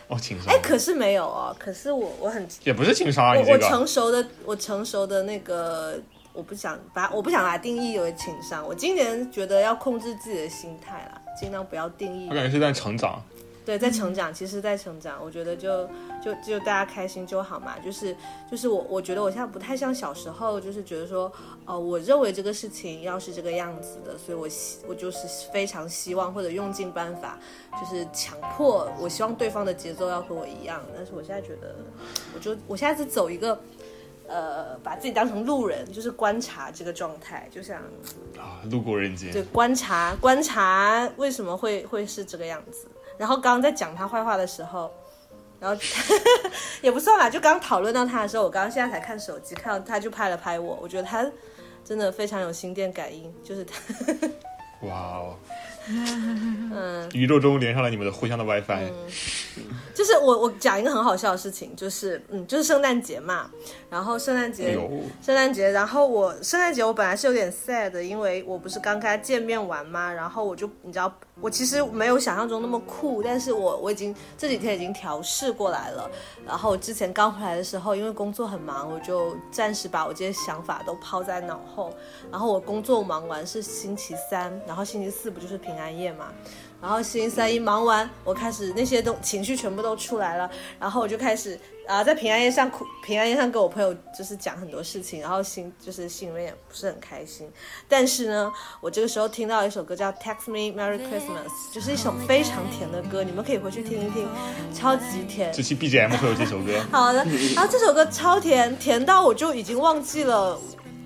哦，情商哎，。可是没有哦，可是我我很也不是情商啊，我我你这个成熟的我成熟的那个，我不想把我不想把它定义为情商。我今年觉得要控制自己的心态啦，尽量不要定义我。感觉是在成长。对，在成长，其实在成长，我觉得就就就大家开心就好嘛。就是就是我我觉得我现在不太像小时候，就是觉得说，呃，我认为这个事情要是这个样子的，所以我希我就是非常希望或者用尽办法，就是强迫我希望对方的节奏要和我一样。但是我现在觉得，我就我现在是走一个。呃，把自己当成路人，就是观察这个状态，就像啊，路过人间对，观察观察为什么会会是这个样子。然后刚刚在讲他坏话的时候，然后 [LAUGHS] 也不算啦，就刚讨论到他的时候，我刚刚现在才看手机，看到他就拍了拍我，我觉得他真的非常有心电感应，就是他，哇哦，[LAUGHS] [LAUGHS] 嗯，宇宙中连上了你们的互相的 WiFi。就是我我讲一个很好笑的事情，就是嗯，就是圣诞节嘛，然后圣诞哎节，圣诞节，然后我圣诞节我本来是有点 sad 的，因为我不是刚跟他见面完嘛，然后我就你知道，我其实没有想象中那么酷，但是我我已经这几天已经调试过来了。然后之前刚回来的时候，因为工作很忙，我就暂时把我这些想法都抛在脑后。然后我工作忙完是星期三，然后星期四不就是平安夜嘛。然后星期三一忙完，我开始那些东情绪全部都出来了，然后我就开始啊、在平安夜上哭，平安夜上跟我朋友就是讲很多事情，然后心就是心里面也不是很开心。但是呢，我这个时候听到一首歌叫《Text Me Merry Christmas》，就是一首非常甜的歌，你们可以回去听一听，超级甜。这期 BGM 会有这首歌。好的，然后这首歌超甜，甜到我就已经忘记了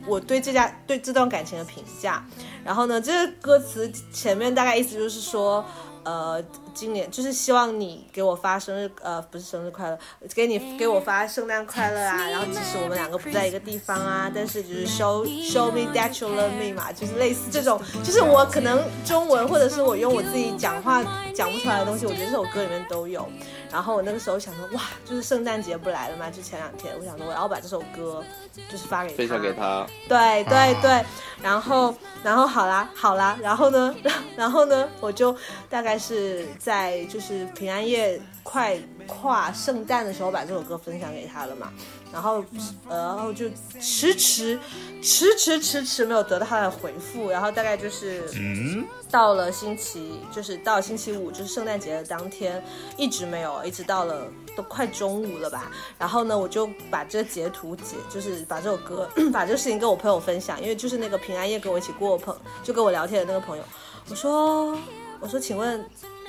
我对这家对这段感情的评价。然后呢，这个歌词前面大概意思就是说，呃，今年就是希望你给我发生日，呃，不是生日快乐，给你给我发圣诞快乐啊。[LAUGHS] 然后即使我们两个不在一个地方啊，但是就是 show [LAUGHS] show me that you love me 嘛，就是类似这种，就是我可能中文或者是我用我自己讲话讲不出来的东西，我觉得这首歌里面都有。然后我那个时候想说，哇，就是圣诞节不来了吗，就前两天，我想说我要把这首歌就是发给他，分享给他，对对啊对，然后然后好啦好啦，然后呢，[LAUGHS] 然后呢，我就大概是在就是平安夜快跨圣诞的时候把这首歌分享给他了嘛，然后呃然后就迟迟迟迟迟迟没有得到他的回复，然后大概就是嗯，到了星期，就是到了星期五，就是圣诞节的当天，一直没有，一直到了都快中午了吧。然后呢，我就把这个截图截，就是把这首歌，[CLEARS THROAT] 把这个事情跟我朋友分享，因为就是那个平安夜跟我一起过朋，就跟我聊天的那个朋友，我说，我说，请问，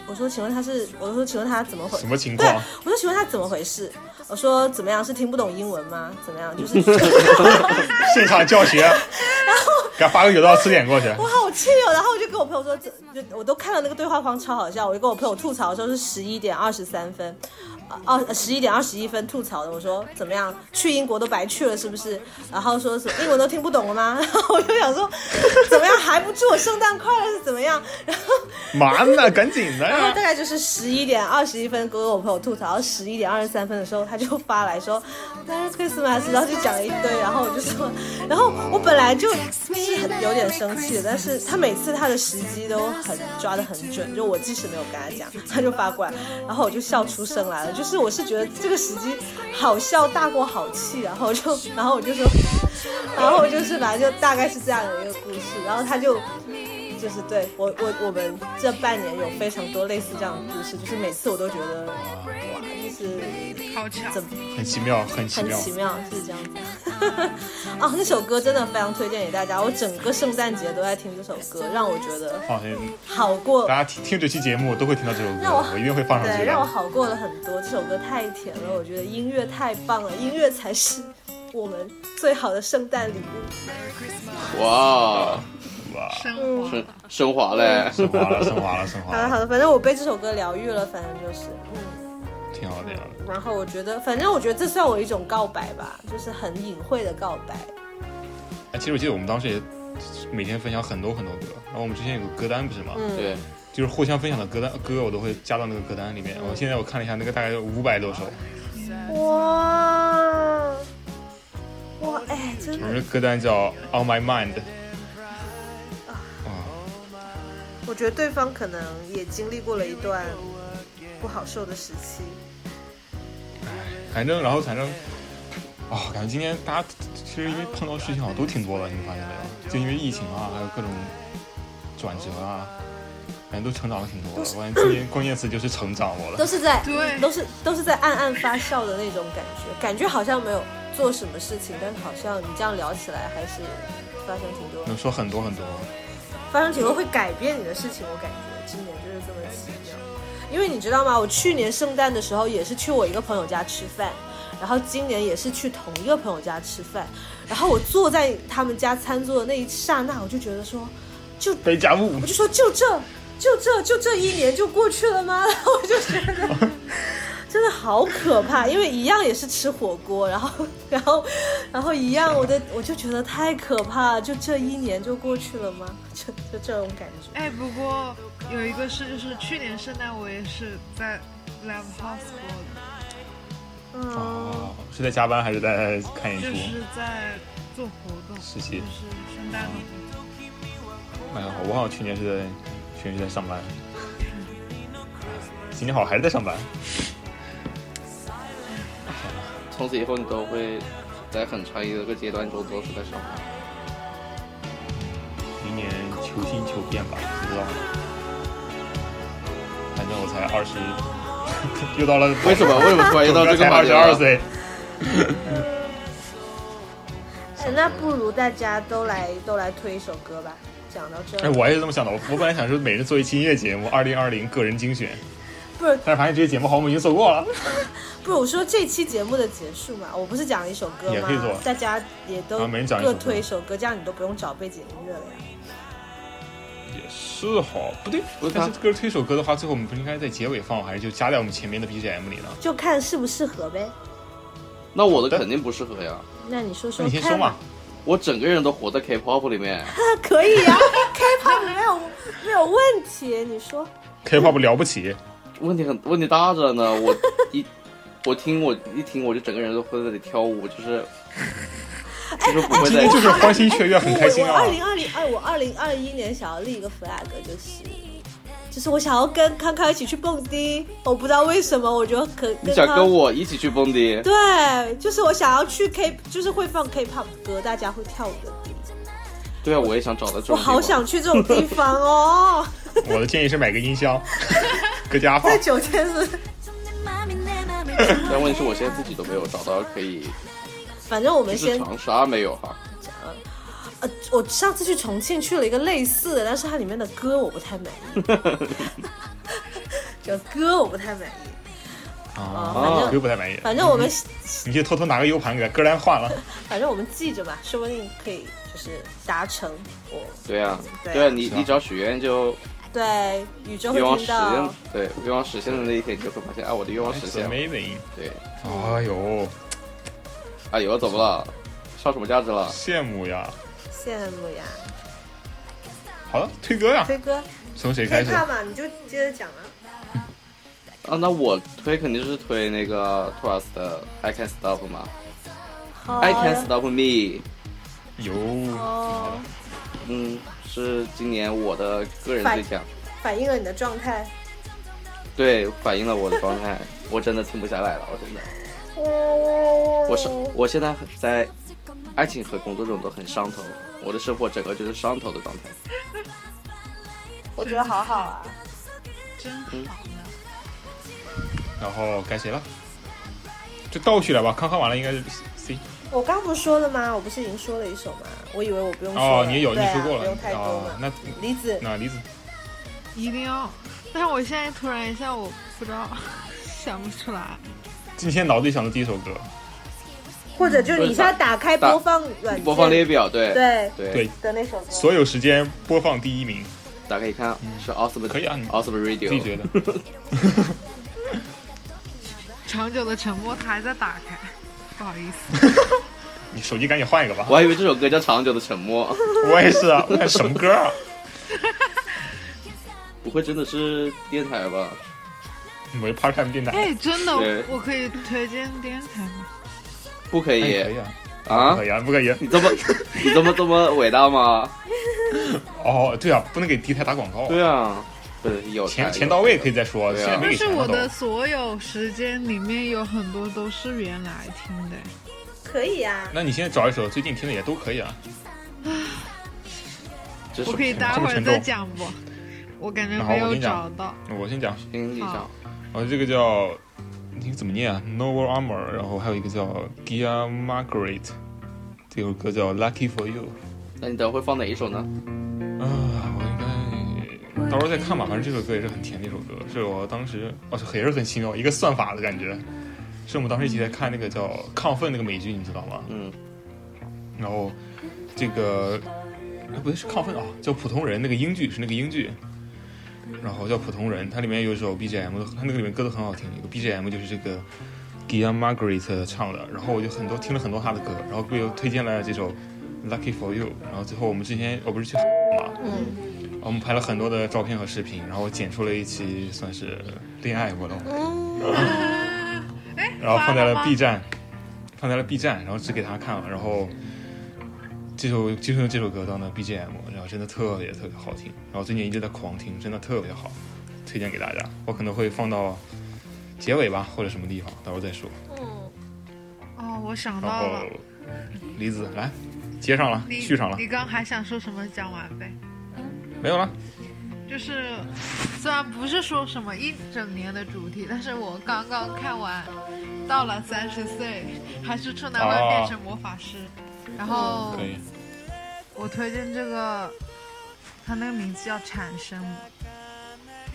我说，请问他是，我说，请问他怎么回什？么情况？，我说请问他怎么回事？我说怎么样？是听不懂英文吗？怎么样？就是 [LAUGHS] 现场教学，然后给他发个有道词典过去。我好气哦！然后我就跟我朋友说，这就我都看了那个对话框，超好笑。我就跟我朋友吐槽的时候是十一点二十三分，二十一点二十一分吐槽的。我说怎么样，去英国都白去了是不是？然后说什么英文都听不懂了吗？然后我就想说，怎么样还不祝我圣诞快乐是怎么样？然后忙呢，赶紧的呀！然后大概就是十一点二十一分跟我朋友吐槽，十一点二十三分的时候他就发来说 Merry Christmas，然后就讲了一堆，然后我就说，然后我本来就是很有点生气的，但是他每次他的时机都很抓得很准，就我即使没有跟他讲，他就发过来，然后我就笑出声来了，就是我是觉得这个时机好笑大过好气，然后就然后我就说，[LAUGHS] 然后我就是反正就大概是这样的一个故事，然后他就。就是对我我我们这半年有非常多类似这样的故事，就是每次我都觉得哇，就是好巧。怎么很奇妙，很奇妙。很奇妙，是这样子。[LAUGHS] 啊，那首歌真的非常推荐给大家，我整个圣诞节都在听这首歌，让我觉得放心，好过大，家听听这期节目都会听到这首让我歌，我一定会放上对，去让我。好过了很多。这首歌太甜了，我觉得音乐太棒了，音乐才是我们最好的圣诞礼物。哇，哇，嗯升华升升华嘞，升华了，升华了，升华了，好的好的，反正我被这首歌疗愈了，反正就是嗯。挺好的。然后我觉得，反正我觉得这算我一种告白吧，就是很隐晦的告白。哎，其实我记得我们当时也每天分享很多很多歌，然后我们之前有个歌单不是吗？嗯，对，就是互相分享的歌单歌，我都会加到那个歌单里面。我现在我看了一下，那个大概有五百多首，哇哇，哎，真的我们的歌单叫 On My Mind，我觉得对方可能也经历过了一段不好受的时期。反正然后反正啊、感觉今天大家其实因为碰到的事情好像都挺多的，你们发现没有？就因为疫情啊，还有各种转折啊，感觉都成长了挺多的。我感觉今天关键词就是成长，我了。都是在对都是都是在暗暗发笑的那种感觉，感觉好像没有做什么事情，但是好像你这样聊起来还是发生挺多能说很多很多，发生挺多会改变你的事情，我感觉今年。因为你知道吗？我去年圣诞的时候也是去我一个朋友家吃饭，然后今年也是去同一个朋友家吃饭，然后我坐在他们家餐桌的那一刹那，我就觉得说，就我就说就这就这就这一年就过去了吗？然后我就觉得 [LAUGHS] 真的好可怕，因为一样也是吃火锅，然后然后然后一样，我的 [LAUGHS] 我就觉得太可怕了，就这一年就过去了吗？就就这种感觉。哎，不过有一个是，就是去年圣诞我也是在 Live House 过的，嗯，哦，是在加班还是在看演出？就是在做活动，实习就是圣诞的活动。哎呀，我好像去年是在去年是在上班，今年好像还是在上班。从此以后你都会在很长一个阶段中都是在上班。明年求新求变吧，不知道。反正我才二十，[LAUGHS] 又到了 [LAUGHS] 为什么？为什么突然 [LAUGHS] 又到这个二？十二岁？哎那不如大家都来都来推一首歌吧。讲到这哎，儿，我也是这么想的。我我本来想说每日做一期音乐节目，二零二零个人精选，不是但是发现这些节目好像我们已经做过了。不是我说这期节目的结束嘛，我不是讲了一首歌吗也可以做？大家也都啊每人讲一首各歌推一首歌，这样你都不用找背景音乐了呀。也是好，不对，不是他但是歌推首歌的话，最后我们不是应该在结尾放，还是就加在我们前面的 BGM 里呢？就看适不适合呗。那我的肯定不适合呀，那你说说你先说嘛。我整个人都活在 K-pop 里面。可以呀、[LAUGHS] K-pop 没有没有问题，你说。K-pop 了不起，问题很问题大着呢，我一 [LAUGHS] 我听我一听我就整个人都会在那里跳舞，就是就是不会在今天就是欢欣雀跃，很开心啊我我二！零二零二我二零二一年想要立一个 flag，就是就是我想要跟康康一起去蹦迪，我不知道为什么，我觉得可你想跟我一起去蹦迪，对，就是我想要去 K，就是会放 K-pop 歌，大家会跳舞的地方。对啊，我也想找到这种地方。我好想去这种地方哦，我的建议是买个音箱，搁家放在。酒店是，[LAUGHS] 但问题是我现在自己都没有找到可以，反正我们先长沙没有哈。呃，我上次去重庆去了一个类似的，但是它里面的歌我不太满意，[LAUGHS] 就歌我不太满意。啊，反正又不太满意。反正我们，你就偷偷拿个 U 盘给歌单换了。[LAUGHS] 反正我们记着吧，说不定可以就是达成我对啊，对啊你你只要许愿就对宇宙会愿望实听到现，，对愿望实现的那一天，你就会发现，啊，我的愿望实现了。Amazing！对，哎呦，哎呦，怎么了？上什么价值了？羡慕呀！羡慕呀。好了，推歌呀，推歌，从谁开始？K-pop 嘛，你就接着讲啊。啊，那我推肯定是推那个 Twice 的 I Can't Stop 嘛、i Can't Stop Me，有，哦，嗯，是今年我的个人最强，反映了你的状态。对，反映了我的状态，我真的停不下来了，我真的，我是我现在在爱情和工作中都很上头，我的生活整个就是上头的状态。[LAUGHS] 我觉得好好啊。真好呢。然后该谁了？就倒序了吧，康康完了应该是 C。我刚不是说了吗？我不是已经说了一首吗？我以为我不用说哦，你有你说过了不用太多嘛。。哦那李子，那李子一定要，但是我现在突然一下，我不知道，[LAUGHS] 想不出来。今天脑子里想的第一首歌，或者就是你现在打开播放软件，播放列表，对对对对，的那首歌。所有时间播放第一名，打开一看是 Awesome，可以啊你 Awesome Radio，觉得？长久的沉默，它还在打开，不好意思。[LAUGHS] 你手机赶紧换一个吧。我还以为这首歌叫《长久的沉默》，我也是啊，我什么歌啊？[LAUGHS] 不会真的是电台吧？我是 part time 电台。哎，真的，我可以推荐电台吗？不可以哎可以啊，啊可？以啊，不可以啊。你这么你这么这么伟大吗？[LAUGHS] 哦，对啊，不能给敌台打广告。对啊，不是有钱钱到位可以再说，对啊现在没但是我。的所有时间里面有很多都是原来听的，可以啊。那你现在找一首最近听的也都可以啊。这是我可以待会儿再讲不？我感觉没有找到。我先讲，心理上好，哦，这个叫你怎么念啊？Novel Armor，然后还有一个叫 Gia Margaret，这首歌叫 Lucky for You。那你等会放哪一首呢？啊，我应该到时候再看吧。反正这首歌也是很甜的一首歌，是我当时哦，也是很奇妙一个算法的感觉。是我们当时一起在看那个叫《亢奋》那个美剧，你知道吗？嗯，然后这个啊不对是亢奋啊，叫普通人那个英剧是那个英剧，然后叫普通人，它里面有一首 BGM，它那个里面歌都很好听，有个 BGM 就是这个 Gia Margaret 唱的，然后我就很多听了很多他的歌，然后给我推荐了这首 Lucky for You，然后最后我们之前我不是去嘛，嗯，我们拍了很多的照片和视频，然后剪出了一期算是恋爱活动，哎，然后放在了 B 站，放在了 B 站，然后只给他看了，然后这首就用这首歌当的 BGM，然后真的特别特别好听，然后最近一直在狂听，真的特别好，推荐给大家。我可能会放到结尾吧，或者什么地方，到时候再说。嗯，哦，我想到了，李子来接上了，续上了，你刚还想说什么？讲完呗。没有了。就是虽然不是说什么一整年的主题，但是我刚刚看完，到了三十岁，还是处男会哦变成魔法师，然后可以，我推荐这个，它那个名字叫《产生》，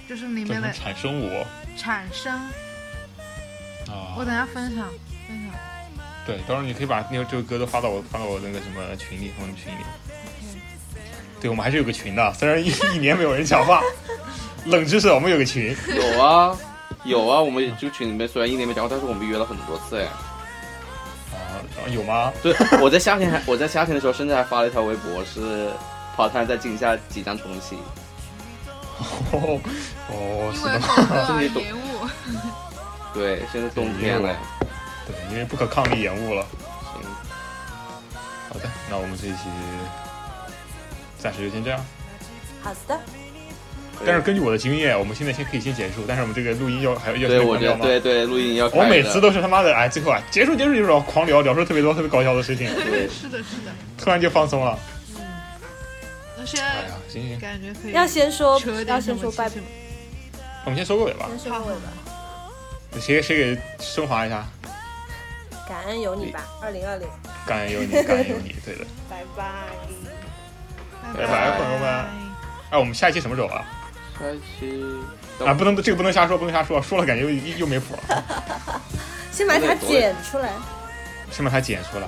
就是里面的产生我产生。啊我？等下分享分享。对，到时候你可以把那个这个歌都发到我发到我那个什么群里，我们群里。对，我们还是有个群的，虽然一一年没有人讲话。[LAUGHS] 冷知识，我们有个群。有啊，有啊，我们这个群里面虽然一年没讲话，但是我们约了很多次哎。啊，有吗？对，我在夏天还我在夏天的时候，甚至还发了一条微博，是跑团在镜下即将重启。哦，哦，因为是的，[LAUGHS] 是你懂延误。对，现在冬天了。对，因为不可抗力延误了。行，好的，那我们这一期暂时就先这样。好的，但是根据我的经验，我们现在先可以先结束，但是我们这个录音要还要要对，我觉先关掉吗？对对，录音要我。每次都是他妈的，哎，最后啊，结束结束就是要狂聊，聊出特别多特别搞笑的事情，对，[LAUGHS] 是的，是的。突然就放松了。那现在哎呀，行行，感觉可以要先说要先说拜什么气，氛我们先收个尾吧。先收个尾吧。谁谁给升华一下？感恩有你吧，二零二零，感恩有你，[LAUGHS] 感恩有你，对的。拜拜。拜拜朋友们哎，我们下一期什么时候啊？下一期啊，不能这个不能瞎说，不能瞎说，说了感觉又又没谱了。[LAUGHS] 先把它剪出来。先把它剪出来。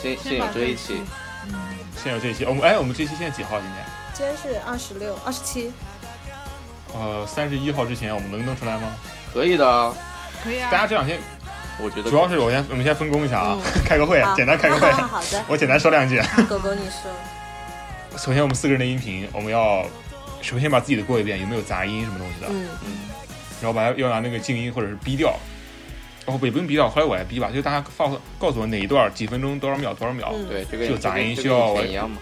先先有这一期，嗯先有这一期，我们哎，我们这期现在几号？今天？今天是二十六、二十七，呃，三十一号之前我们能弄出来吗？可以的啊。可以啊。大家这两天我觉得主要是我先我们先分工一下啊，开个会好，简单开个会。[LAUGHS] 好的，我简单说两句。狗狗你说。[LAUGHS] 首先，我们四个人的音频，我们要首先把自己的过一遍，有没有杂音什么东西的，嗯，然后把它要拿那个静音或者是逼掉。哦，不也不用逼掉，后来我来逼吧，就大家告诉告诉我哪一段几分钟多少秒多少秒，嗯对这个就杂音需要跟以前一样嘛。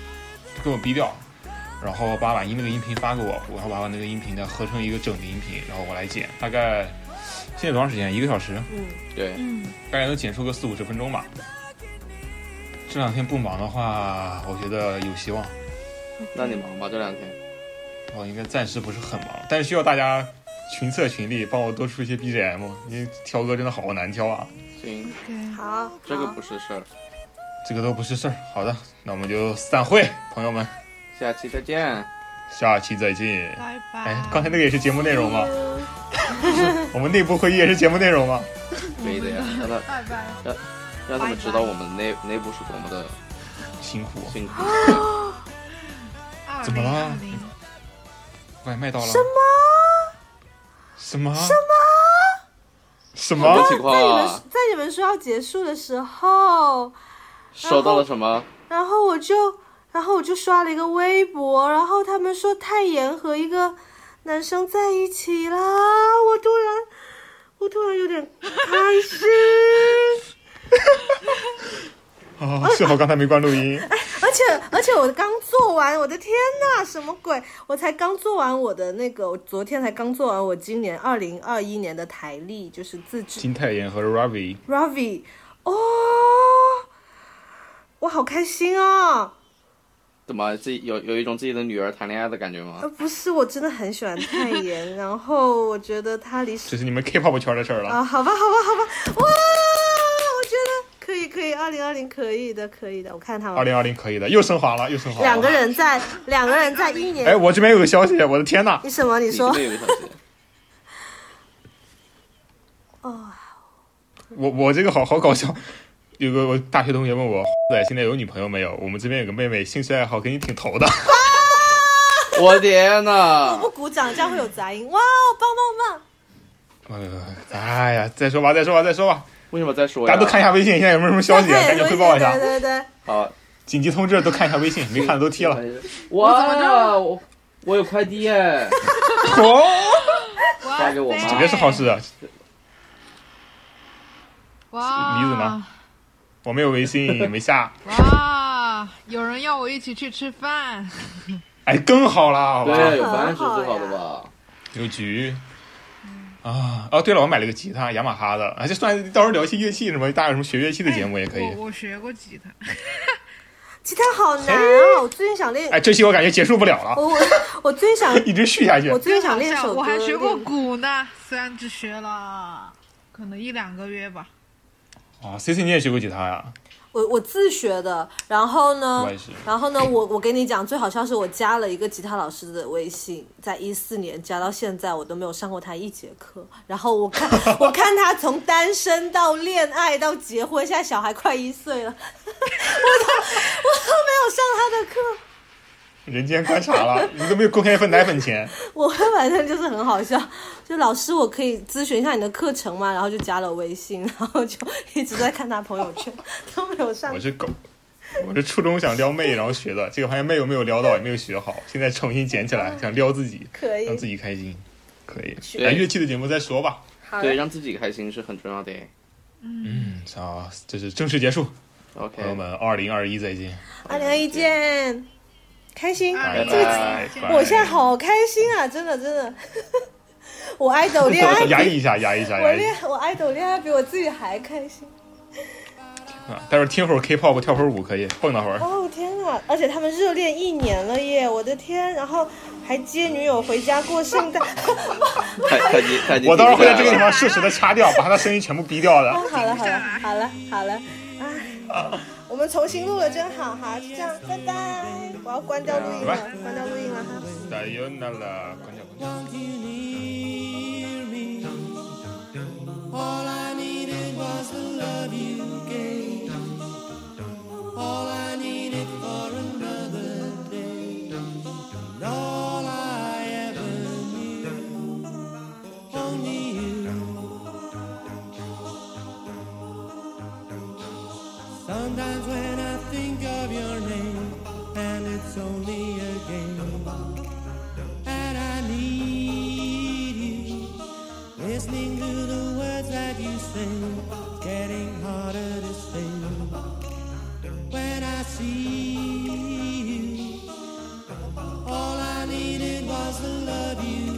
给我逼掉，然后把把音那个音频发给我，然后把我那个音频呢合成一个整的音频，然后我来剪，大概现在多长时间？一个小时，嗯，对，嗯，大概能剪出个四五十分钟吧。这两天不忙的话，我觉得有希望。那你忙吧这两天。我应该暂时不是很忙，但是需要大家群策群力，帮我多出一些 BGM，因为挑歌真的好难挑啊，行，好，这个不是事儿。这个都不是事儿。好的，那我们就散会，朋友们，下期再见。下期再见。拜拜。哎，刚才那个也是节目内容吗？[LAUGHS] 我们内部会议也是节目内容吗？[LAUGHS] 可以的呀，让他拜拜。让他们知道我们内内部是多么的辛苦，辛苦。怎么了2020外卖到了。什么？什么？什么？什什么么？情况在你们啊？在你们说要结束的时候，收到了什么？然后我就，然后我就刷了一个微博，然后他们说泰妍和一个男生在一起啦，我突然，我突然有点开心，[LAUGHS] 啊，幸好刚才没关录音。[LAUGHS] 哎而且而且我刚做完，我的天呐，什么鬼？我才刚做完我的那个，我昨天才刚做完我今年二零二一年的台历，就是自制金泰妍和 Ravi，Ravi，哦，我好开心啊！怎么自己有有一种自己的女儿谈恋爱的感觉吗呃，？不是，我真的很喜欢泰妍，然后我觉得她离这是你们 K-pop 圈的事儿了。啊，好吧，好吧，好吧，哇，二零二零可以的，可以的。我看他们二零二零可以的，又升华了，又升华了。两个。人在两个人在一年，哎，我这边有个消息，我的天呐！你什么？你说 [LAUGHS] 我我这个好好搞笑。有个我大学同学问我，仔 [LAUGHS] 现在有女朋友没有？我们这边有个妹妹，兴趣爱好跟你挺投的。[LAUGHS] 我天哪！不鼓掌，这样会有杂音。哇，棒棒棒，哎呀，再说吧，再说吧，再说吧。为什么再说呀？大家都看一下微信，现在有没有什么消！息？赶紧汇报一下对。对对，好，紧急通知，都看一下微信，没看的都 [LAUGHS] 踢了。哇，我我有快递耶，哦，发给我妈这个是好事啊。哇，梨子呢？我没有微信，没下。哇，有人要我一起去吃饭，哎，更好啦，好吧？对，有饭是最好的吧？有局。啊哦，对了，我买了个吉他，雅马哈的，啊，就算到时候聊一些乐器什么，大家有什么学乐器的节目也可以。我我学过吉他，[LAUGHS] 吉他好难啊！我最近想练，哎，这期我感觉结束不了了，我我我最近想，[LAUGHS] 一直续下去我。最近想练首歌，我还学过鼓呢，虽然只学了可能一两个月吧。啊，C C 你也学过吉他呀？我我自学的，然后呢然后呢，我我给你讲，最好笑是我加了一个吉他老师的微信，在一四年加到现在，我都没有上过他一节课。然后我看我看他从单身到恋爱到结婚，现在小孩快一岁了，[LAUGHS] 我都我都没有上他的课。人间观察了，[LAUGHS] 你都没有公开一份奶粉钱。[LAUGHS] 我反正就是很好笑，就老师，我可以咨询一下你的课程吗？然后就加了微信，然后就一直在看他朋友圈，都没有上我。是狗，我是初中想撩妹，然后学的，结果发现妹有没有撩到，也没有学好，现在重新捡起来，想撩自己，可以让自己开心，可以。来乐器的节目再说吧。对，让自己开心是很重要的。嗯，好，这是正式结束，朋友们，二零二一再见，二零二一见，开心。拜拜这个拜。拜我现在好开心啊，真的真的。[LAUGHS] 我爱豆恋爱 [LAUGHS] 压抑一下，压抑一下，我。恋我爱豆恋爱比我自己还开心。啊，待会儿听会儿 K-pop，跳会儿舞可以，蹦跶会儿。哦天呐！而且他们热恋一年了耶，我的天！然后还接女友回家过圣诞。[LAUGHS] 太太我到时候会在这个地方适时的掐掉，把他的声音全部逼掉的。哦，好了好了好了好了，哎，我们重新录了，真好，好，就这样，拜拜。我要关掉录音了，关掉录音了哈。Sometimes when I think of your name, and it's only a game and I need you. Listening to the words that you sing, it's getting harder to sing. When I see you, all I needed was the love you